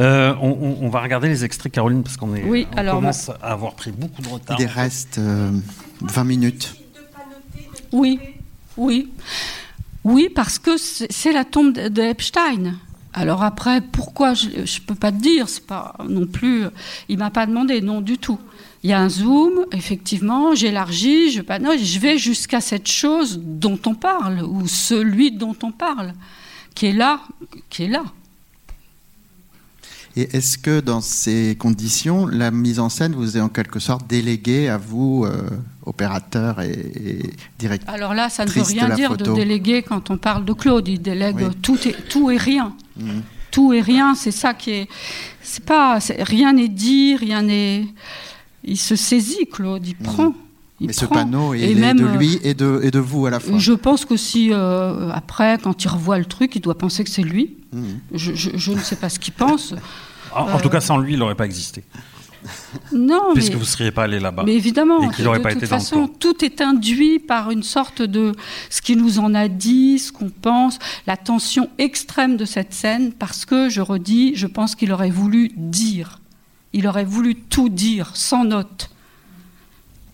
Euh, on, va regarder les extraits, Caroline, parce qu'on est, oui, alors, commence à avoir pris beaucoup de retard. Il reste 20 euh, minutes. Oui, oui. Oui, parce que c'est la tombe de Epstein. Alors après, pourquoi je ne peux pas te dire, c'est pas non plus. Il m'a pas demandé, non du tout. Il y a un zoom, effectivement, j'élargis, je, je vais jusqu'à cette chose dont on parle, ou celui dont on parle, qui est là, qui est là. Et est-ce que dans ces conditions, la mise en scène vous est en quelque sorte déléguée à vous, euh, opérateur et, et directeur Alors là, ça ne veut rien dire de déléguer quand on parle de Claude. Il délègue tout, et, tout et rien. Mmh. Tout et rien, c'est ça qui est. C'est pas. rien n'est dit, rien n'est il se saisit, Claude, il mm. prend. Il Mais ce panneau, il est de lui et de, et de vous à la fois. Je pense que si, euh, après, quand il revoit le truc, il doit penser que c'est lui. Mm. Je, ne sais pas ce qu'il pense. En, tout cas, sans lui, il n'aurait pas existé. Non, puisque vous ne seriez pas allé là-bas. Mais évidemment, et qu'il n'aurait pas de toute été façon, tout est induit par une sorte de ce qu'il nous en a dit, ce qu'on pense, la tension extrême de cette scène, parce que je redis, je pense qu'il aurait voulu dire, il aurait voulu tout dire sans note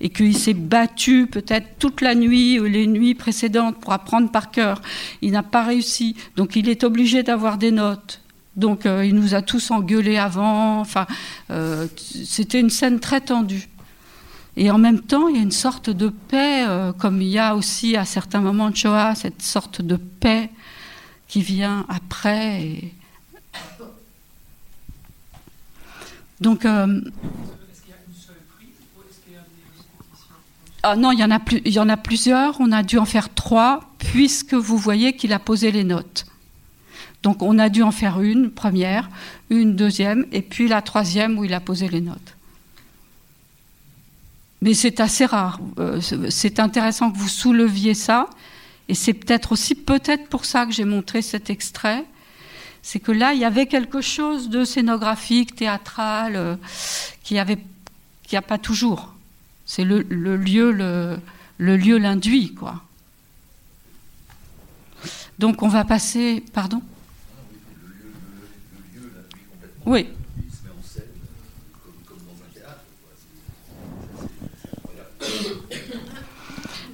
et qu'il s'est battu peut-être toute la nuit ou les nuits précédentes pour apprendre par cœur. Il n'a pas réussi, donc il est obligé d'avoir des notes. Donc euh, il nous a tous engueulés avant. Enfin, euh, c'était une scène très tendue. Et en même temps, il y a une sorte de paix, euh, comme il y a aussi à certains moments de Shoah, cette sorte de paix qui vient après. Donc, Ah non, il y, en a plusieurs. On a dû en faire trois, puisque vous voyez qu'il a posé les notes. Donc on a dû en faire une première, une deuxième, et puis la troisième où il a posé les notes. Mais c'est assez rare. Euh, c'est intéressant que vous souleviez ça, et c'est peut-être aussi peut-être pour ça que j'ai montré cet extrait. C'est que là, il y avait quelque chose de scénographique, théâtral, euh, qui n'y a pas toujours. C'est le, lieu, le, lieu l'induit, quoi. Donc on va passer, pardon? Oui.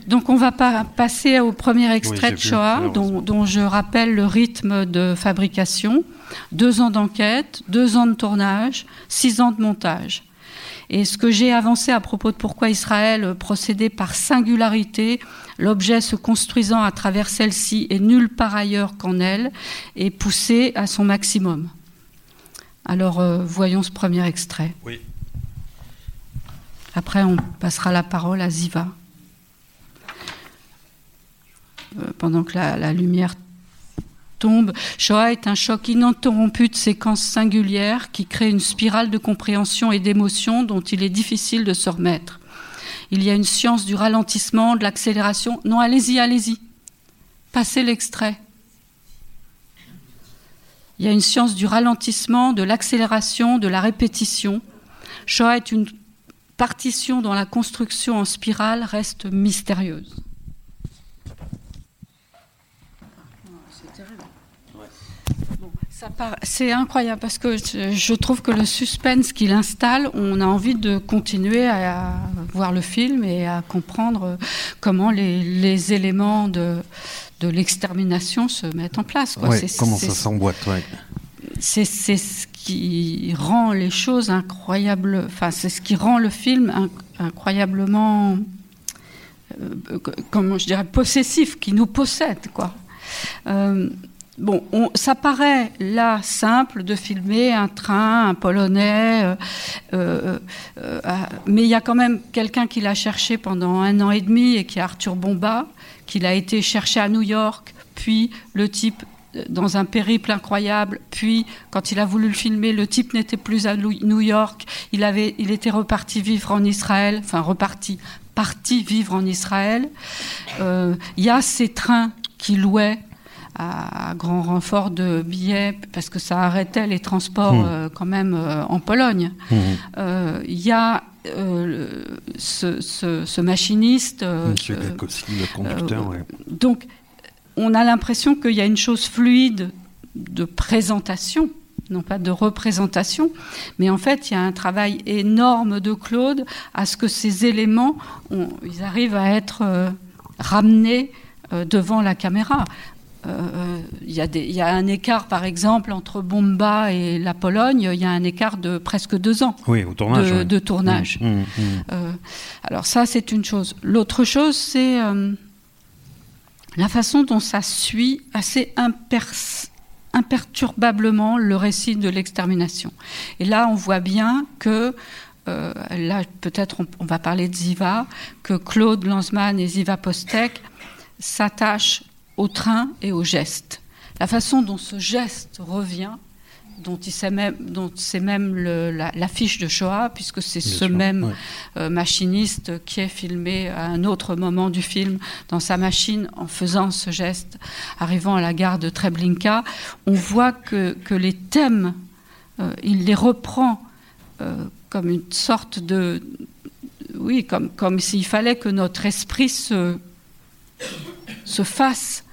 Donc on va passer au premier extrait de Shoah, dont, dont, je rappelle le rythme de fabrication. Deux ans d'enquête, deux ans de tournage, six ans de montage. Et ce que j'ai avancé à propos de pourquoi Israël procédait par singularité, l'objet se construisant à travers celle-ci et nulle part ailleurs qu'en elle, est poussé à son maximum. Alors euh, voyons ce premier extrait. Oui. Après, on passera la parole à Ziva. Euh, pendant que la, la lumière tombe. Shoah est un choc ininterrompu de séquences singulières qui crée une spirale de compréhension et d'émotion dont il est difficile de se remettre. Il y a une science du ralentissement, de l'accélération. Non, allez-y, allez-y. Passez l'extrait. Il y a une science du ralentissement, de l'accélération, de la répétition. Shoah est une partition dont la construction en spirale reste mystérieuse. C'est incroyable parce que je trouve que le suspense qu'il installe, on a envie de continuer à voir le film et à comprendre comment les, éléments de, de l'extermination se mettent en place. comment ça s'emboîte C'est ce qui rend les choses incroyables, enfin c'est ce qui rend le film incroyablement, euh, comment je dirais, possessif, qui nous possède. quoi. Euh, Bon, ça paraît là simple de filmer un train, un polonais, euh, euh, euh, mais il y a quand même quelqu'un qui l'a cherché pendant un an et demi et qui est Arthur Bomba, qui l'a été cherché à New York, puis le type dans un périple incroyable, puis quand il a voulu le filmer, le type n'était plus à New York, il, avait, il était reparti vivre en Israël, enfin reparti, parti vivre en Israël. Il y a ces trains qui louaient à, grand renfort de billets parce que ça arrêtait les transports mmh. euh, quand même euh, en Pologne. Mmh. Euh, il y a ce, machiniste. Monsieur le conducteur, Donc, on a l'impression qu'il y a une chose fluide de présentation, non pas de représentation, mais en fait, il y a un travail énorme de Claude à ce que ces éléments, ils arrivent à être ramenés devant la caméra. Euh, il y, a un écart, par exemple, entre Bomba et la Pologne, il y a un écart de presque deux ans oui, au tournage, de, tournage. Mmh, mmh, mmh. Euh, alors ça, c'est une chose. L'autre chose, c'est euh, la façon dont ça suit assez imperturbablement le récit de l'extermination. Et là, on voit bien que là, peut-être on, va parler de Ziva, que Claude Lanzmann et Ziva Postek s'attachent au train et au geste. La façon dont ce geste revient, dont c'est même, dont même de Shoah, puisque c'est ce même euh, machiniste qui est filmé à un autre moment du film dans sa machine en faisant ce geste, arrivant à la gare de Treblinka, on voit que, que les thèmes, euh, il les reprend euh, comme une sorte de, oui, comme, comme s'il fallait que notre esprit se, se fasse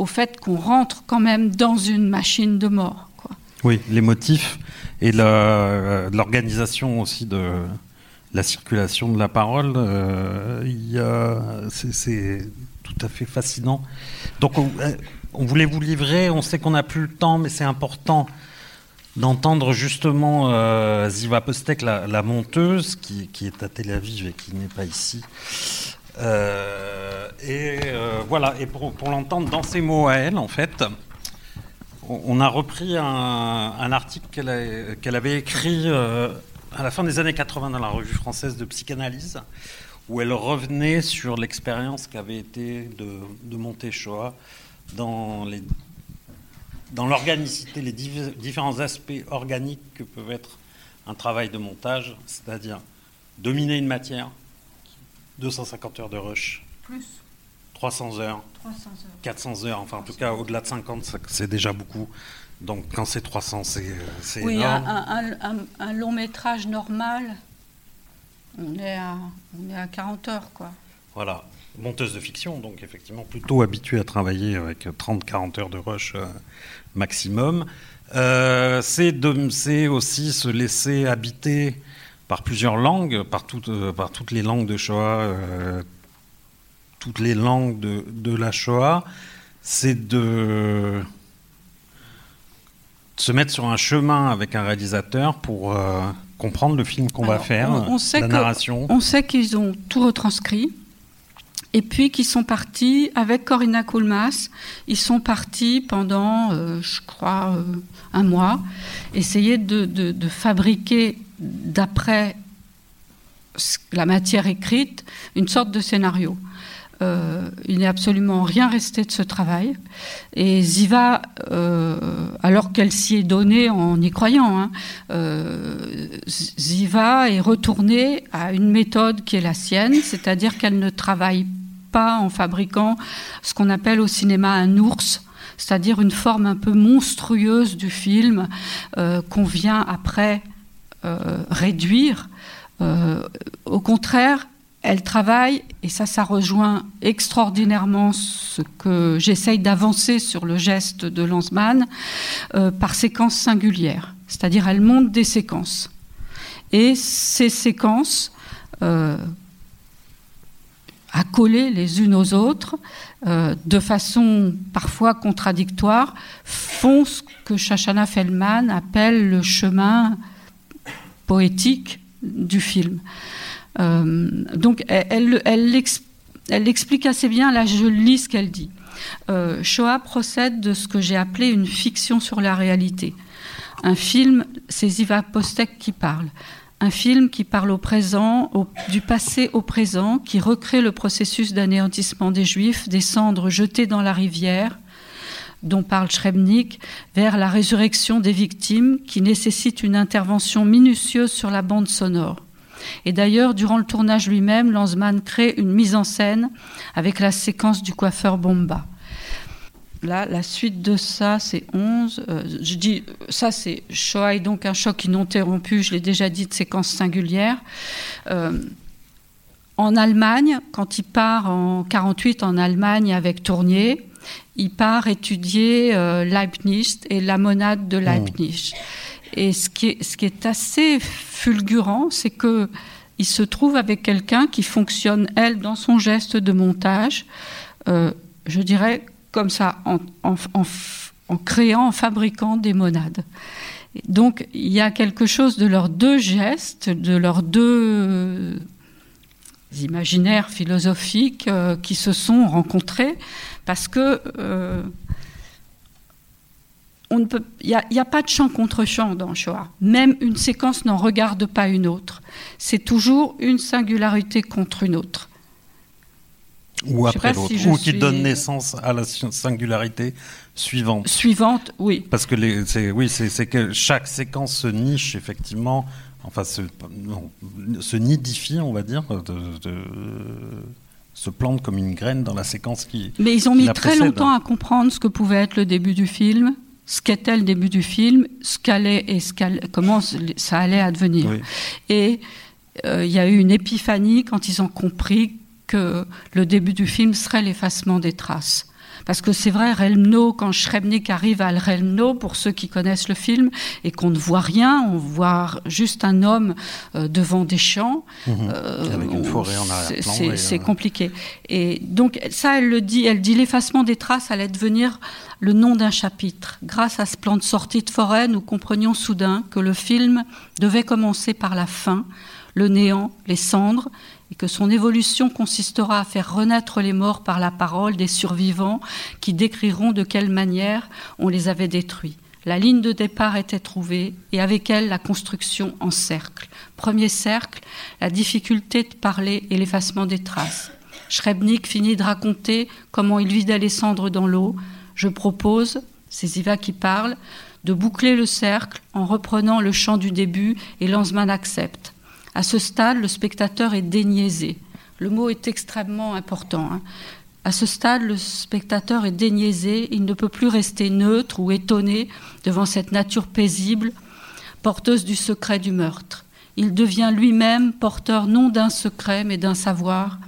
au fait qu'on rentre quand même dans une machine de mort. Quoi. Oui, les motifs et l'organisation aussi de la circulation de la parole, euh, c'est tout à fait fascinant. Donc on, euh, on, voulait vous livrer, on sait qu'on n'a plus le temps, mais c'est important d'entendre justement euh, Ziva Postek, la, monteuse, qui, est à Tel Aviv et qui n'est pas ici. Euh, et euh, voilà, et pour, l'entendre dans ses mots à elle, en fait, on, a repris un, article qu'elle avait écrit à la fin des années 80 dans la revue française de psychanalyse, où elle revenait sur l'expérience qu'avait été de, de les dans l'organicité, les différents aspects organiques que peuvent être un travail de montage, c'est-à-dire dominer une matière, 250 heures de rush. Plus. 300 heures. 300 heures. 400 heures, enfin en tout cas au-delà de 50, c'est déjà beaucoup. Donc quand c'est 300, c'est oui, énorme. Un, un, long métrage normal, on est à, on est à 40 heures, quoi. Voilà monteuse de fiction, donc effectivement plutôt habituée à travailler avec 30-40 heures de rush euh, maximum. Euh, c'est aussi se laisser habiter par plusieurs langues, par, euh, par toutes les langues de Shoah, toutes les langues de, de la Shoah. C'est de se mettre sur un chemin avec un réalisateur pour comprendre le film qu'on va faire, on, sait la narration. on sait qu'ils ont tout retranscrit et puis qui sont partis avec Corinna Koulmas. Ils sont partis pendant, euh, je crois, euh, un mois, essayer de, fabriquer, d'après la matière écrite, une sorte de scénario. Euh, il n'est absolument rien resté de ce travail. Et Ziva, alors qu'elle s'y est donnée en y croyant, hein, Ziva est retournée à une méthode qui est la sienne, c'est-à-dire qu'elle ne travaille pas en fabriquant ce qu'on appelle au cinéma un ours, c'est-à-dire une forme un peu monstrueuse du film euh, qu'on vient après euh, réduire. Euh, au contraire, elle travaille, et ça, ça rejoint extraordinairement ce que j'essaye d'avancer sur le geste de Lanzmann, par séquences singulières. C'est-à-dire, elle monte des séquences. Et ces séquences, accolées les unes aux autres, euh, de façon parfois contradictoire, font ce que Shashana Feldman appelle le chemin poétique du film. Euh, donc elle, elle, explique assez bien, là je lis ce qu'elle dit. Euh, Shoah procède de ce que j'ai appelé une fiction sur la réalité. Un film, c'est Ziva Postek qui parle un film qui parle au présent, du passé au présent, qui recrée le processus d'anéantissement des Juifs, des cendres jetées dans la rivière, dont parle Schrebnik, vers la résurrection des victimes, qui nécessite une intervention minutieuse sur la bande sonore. Et d'ailleurs, durant le tournage lui-même, Lanzmann crée une mise en scène avec la séquence du coiffeur Bomba. Là, la suite de ça, c'est 11. Euh, je dis, ça, c'est Shoah et donc un choc ininterrompu, je l'ai déjà dit, de séquence singulière. Euh, en Allemagne, quand il part en 48 en Allemagne avec Tournier, il part étudier euh, Leibniz et la monade de Leibniz. Et ce qui, est, ce qui est assez fulgurant, c'est que il se trouve avec quelqu'un qui fonctionne, elle, dans son geste de montage, je dirais, comme ça, en, créant, en fabriquant des monades. Donc il y a quelque chose de leurs deux gestes, de leurs deux imaginaires philosophiques euh, qui se sont rencontrés parce que euh, il n'y a, pas de chant contre chant dans Shoah. Même une séquence n'en regarde pas une autre. C'est toujours une singularité contre une autre. Ou après l'autre, ou qui donne naissance à la singularité suivante. Suivante, oui. Parce que c'est, oui, c'est, que chaque séquence se niche effectivement, enfin se, se nidifie, on va dire, se plante comme une graine dans la séquence qui. Mais ils ont mis très longtemps à comprendre ce que pouvait être le début du film. ce qu'était le début du film, ce qu'allait et ce comment ça allait advenir. Et euh, il y a eu une épiphanie quand ils ont compris que le début du film serait l'effacement des traces. Parce que c'est vrai, Relmno, quand Schrebnik arrive à Relmno, pour ceux qui connaissent le film, et qu'on ne voit rien, on voit juste un homme euh, devant des champs. Mhm. Euh, Avec une forêt en arrière-plan. C'est compliqué. Et donc, ça, elle le dit, elle dit l'effacement des traces allait devenir le nom d'un chapitre. Grâce à ce plan de sortie de forêt, nous comprenions soudain que le film devait commencer par la fin, le néant, les cendres, et que son évolution consistera à faire renaître les morts par la parole des survivants qui décriront de quelle manière on les avait détruits. La ligne de départ était trouvée et avec elle la construction en cercle. Premier cercle, la difficulté de parler et l'effacement des traces. Schrebnik finit de raconter comment il vidait les cendres dans l'eau. Je propose, c'est Iva qui parle, de boucler le cercle en reprenant le chant du début et Lanzmann accepte. À ce stade, le spectateur est déniaisé. Le mot est extrêmement important. Hein. À ce stade, le spectateur est déniaisé, il ne peut plus rester neutre ou étonné devant cette nature paisible, porteuse du secret du meurtre. Il devient lui-même porteur non d'un secret, mais d'un savoir,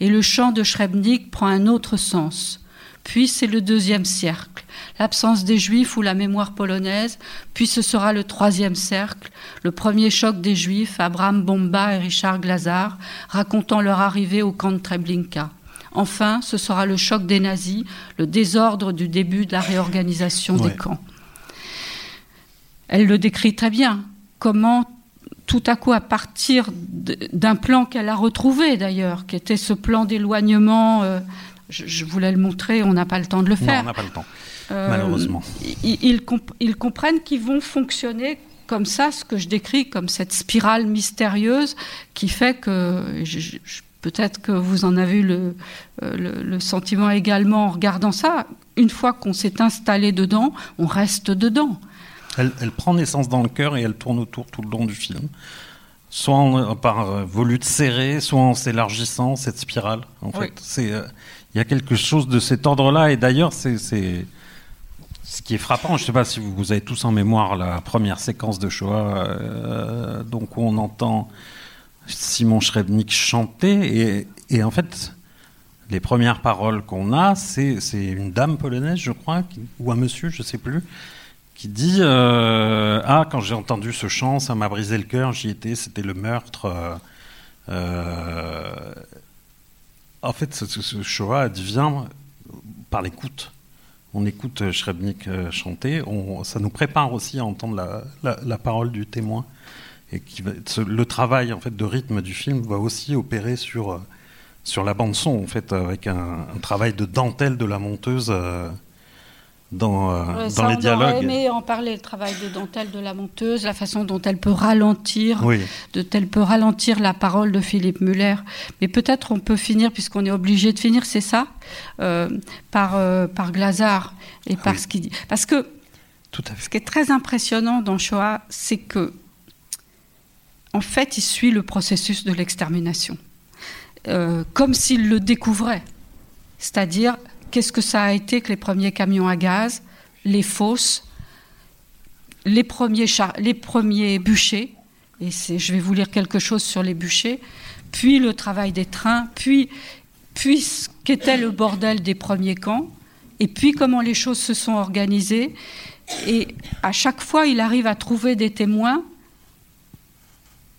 et le chant de Schrebnik prend un autre sens. Puis c'est le deuxième cercle, l'absence des Juifs ou la mémoire polonaise, puis ce sera le troisième cercle, le premier choc des Juifs, Abraham Bomba et Richard Glazar, racontant leur arrivée au camp de Treblinka. Enfin, ce sera le choc des nazis, le désordre du début de la réorganisation des camps. Elle le décrit très bien, comment tout à coup, à partir d'un plan qu'elle a retrouvé d'ailleurs, qui était ce plan d'éloignement euh, je, voulais le montrer, on n'a pas le temps de le faire. Non, on n'a pas le temps, euh, malheureusement. Ils, ils, comprennent qu'ils vont fonctionner comme ça, ce que je décris comme cette spirale mystérieuse qui fait que, peut-être que vous en avez eu le, euh, le, sentiment également en regardant ça, une fois qu'on s'est installé dedans, on reste dedans. Elle, elle, prend naissance dans le cœur et elle tourne autour tout le long du film. Soit par euh, volute serrée, soit en s'élargissant, cette spirale. En fait, c'est il y a quelque chose de cet ordre-là. Et d'ailleurs, c'est ce qui est frappant. Je ne sais pas si vous, avez tous en mémoire la première séquence de Shoah, euh, donc où on entend Simon Schrebnik chanter. Et, en fait, les premières paroles qu'on a, c'est une dame polonaise, je crois, ou un monsieur, je ne sais plus, qui dit euh, Ah, quand j'ai entendu ce chant, ça m'a brisé le cœur, j'y étais, c'était le meurtre. Euh, en fait, ce, Shoah advient par l'écoute. On écoute euh, Schrebnik euh, chanter, ça nous prépare aussi à entendre la, parole du témoin. Et le travail en fait de rythme du film va aussi opérer sur, euh, sur la bande son en fait avec un, travail de dentelle de la monteuse dans, euh, dans les dialogues. On aimé en parler, le travail de dentelle de la monteuse, la façon dont elle peut ralentir, de, elle peut ralentir la parole de Philippe Muller. Mais peut-être on peut finir, puisqu'on est obligé de finir, c'est ça, euh, par, euh, par Glazar et par ce qu'il dit. Parce que Tout à fait. ce qui est très impressionnant dans Shoah, c'est que, en fait, il suit le processus de l'extermination, comme s'il le découvrait. C'est-à-dire, qu'est-ce que ça a été que les premiers camions à gaz, les fosses, les premiers, bûchers, et je vais vous lire quelque chose sur les bûchers, puis le travail des trains, puis, puis qu'était le bordel des premiers camps, et puis comment les choses se sont organisées. Et à chaque fois, il arrive à trouver des témoins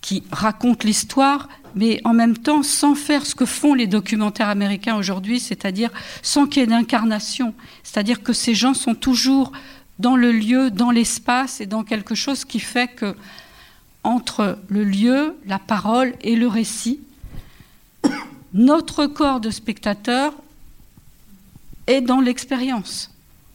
qui racontent l'histoire, mais en même temps sans faire ce que font les documentaires américains aujourd'hui, c'est-à-dire sans qu'il y ait d'incarnation. C'est-à-dire que ces gens sont toujours dans le lieu, dans l'espace et dans quelque chose qui fait que entre le lieu, la parole et le récit, notre corps de spectateur est dans l'expérience.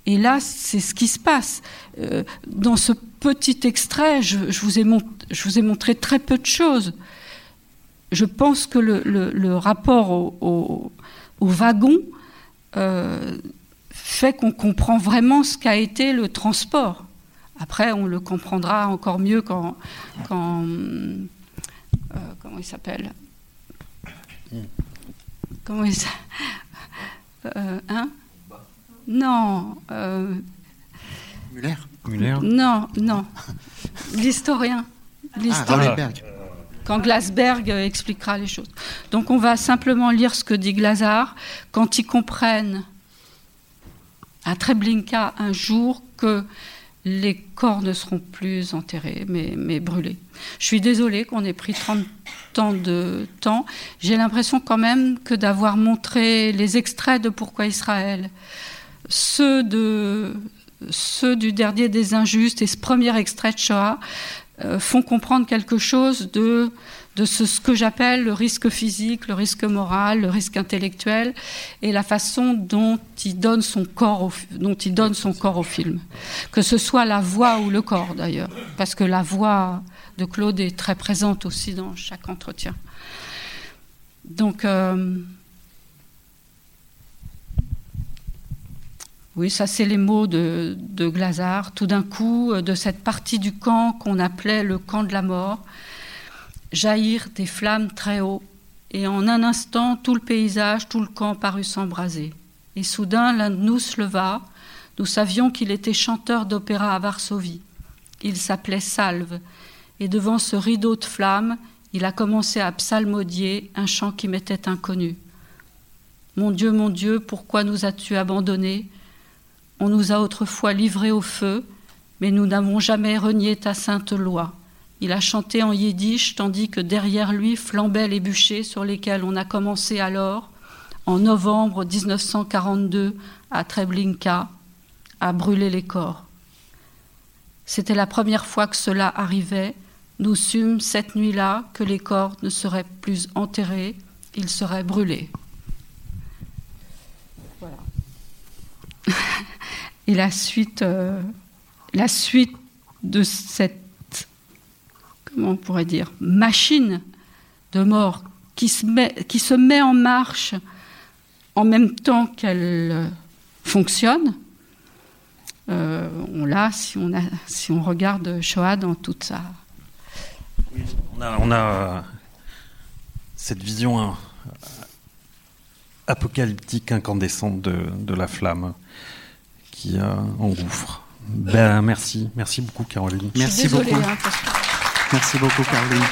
Et là, c'est ce qui se passe. Euh, dans ce petit extrait, je, vous ai montré très peu de choses je pense que le, rapport au, wagon euh, fait qu'on comprend vraiment ce qu'a été le transport. Après, on le comprendra encore mieux quand. quand euh, comment il s'appelle? Comment il s'appelle euh, Hein? Non. Muller Muller Non, non. L'historien. L'historien. Ah, quand Glasberg expliquera les choses. Donc on va simplement lire ce que dit Glazar quand ils comprennent à Treblinka un jour que les corps ne seront plus enterrés, mais, mais brûlés. Je suis désolée qu'on ait pris 30 ans de temps. J'ai l'impression quand même que d'avoir montré les extraits de Pourquoi Israël, ceux, de, ceux du dernier des injustes et ce premier extrait de Shoah, euh, font comprendre quelque chose de, ce, que j'appelle le risque physique, le risque moral, le risque intellectuel et la façon dont il donne son corps au, dont il donne son corps au film. Que ce soit la voix ou le corps d'ailleurs, parce que la voix de Claude est très présente aussi dans chaque entretien. Donc, euh, Oui, ça c'est les mots de, de Glazard. Tout d'un coup, euh, de cette partie du camp qu'on appelait le camp de la mort, jaillirent des flammes très haut, et en un instant, tout le paysage, tout le camp parut s'embraser. Et soudain, l'un de nous se leva. Nous savions qu'il était chanteur d'opéra à Varsovie. Il s'appelait Salve, et devant ce rideau de flammes, il a commencé à psalmodier un chant qui m'était inconnu. Mon Dieu, mon Dieu, pourquoi nous as-tu abandonnés? On nous a autrefois livrés au feu, mais nous n'avons jamais renié ta sainte loi. Il a chanté en yiddish, tandis que derrière lui flambaient les bûchers sur lesquels on a commencé alors, en novembre 1942, à Treblinka, à brûler les corps. C'était la première fois que cela arrivait. Nous sûmes cette nuit-là que les corps ne seraient plus enterrés, ils seraient brûlés. Et la suite, euh, la suite de cette, comment on pourrait dire, machine de mort qui se met, qui se met en marche en même temps qu'elle fonctionne, euh, on l'a si on, a, si on regarde Shoah dans toute sa. on a, on a euh, cette vision apocalyptique incandescente de, de la flamme qui euh, engouffre. Ben, merci, merci beaucoup Caroline. Merci beaucoup. Hein, merci beaucoup Caroline.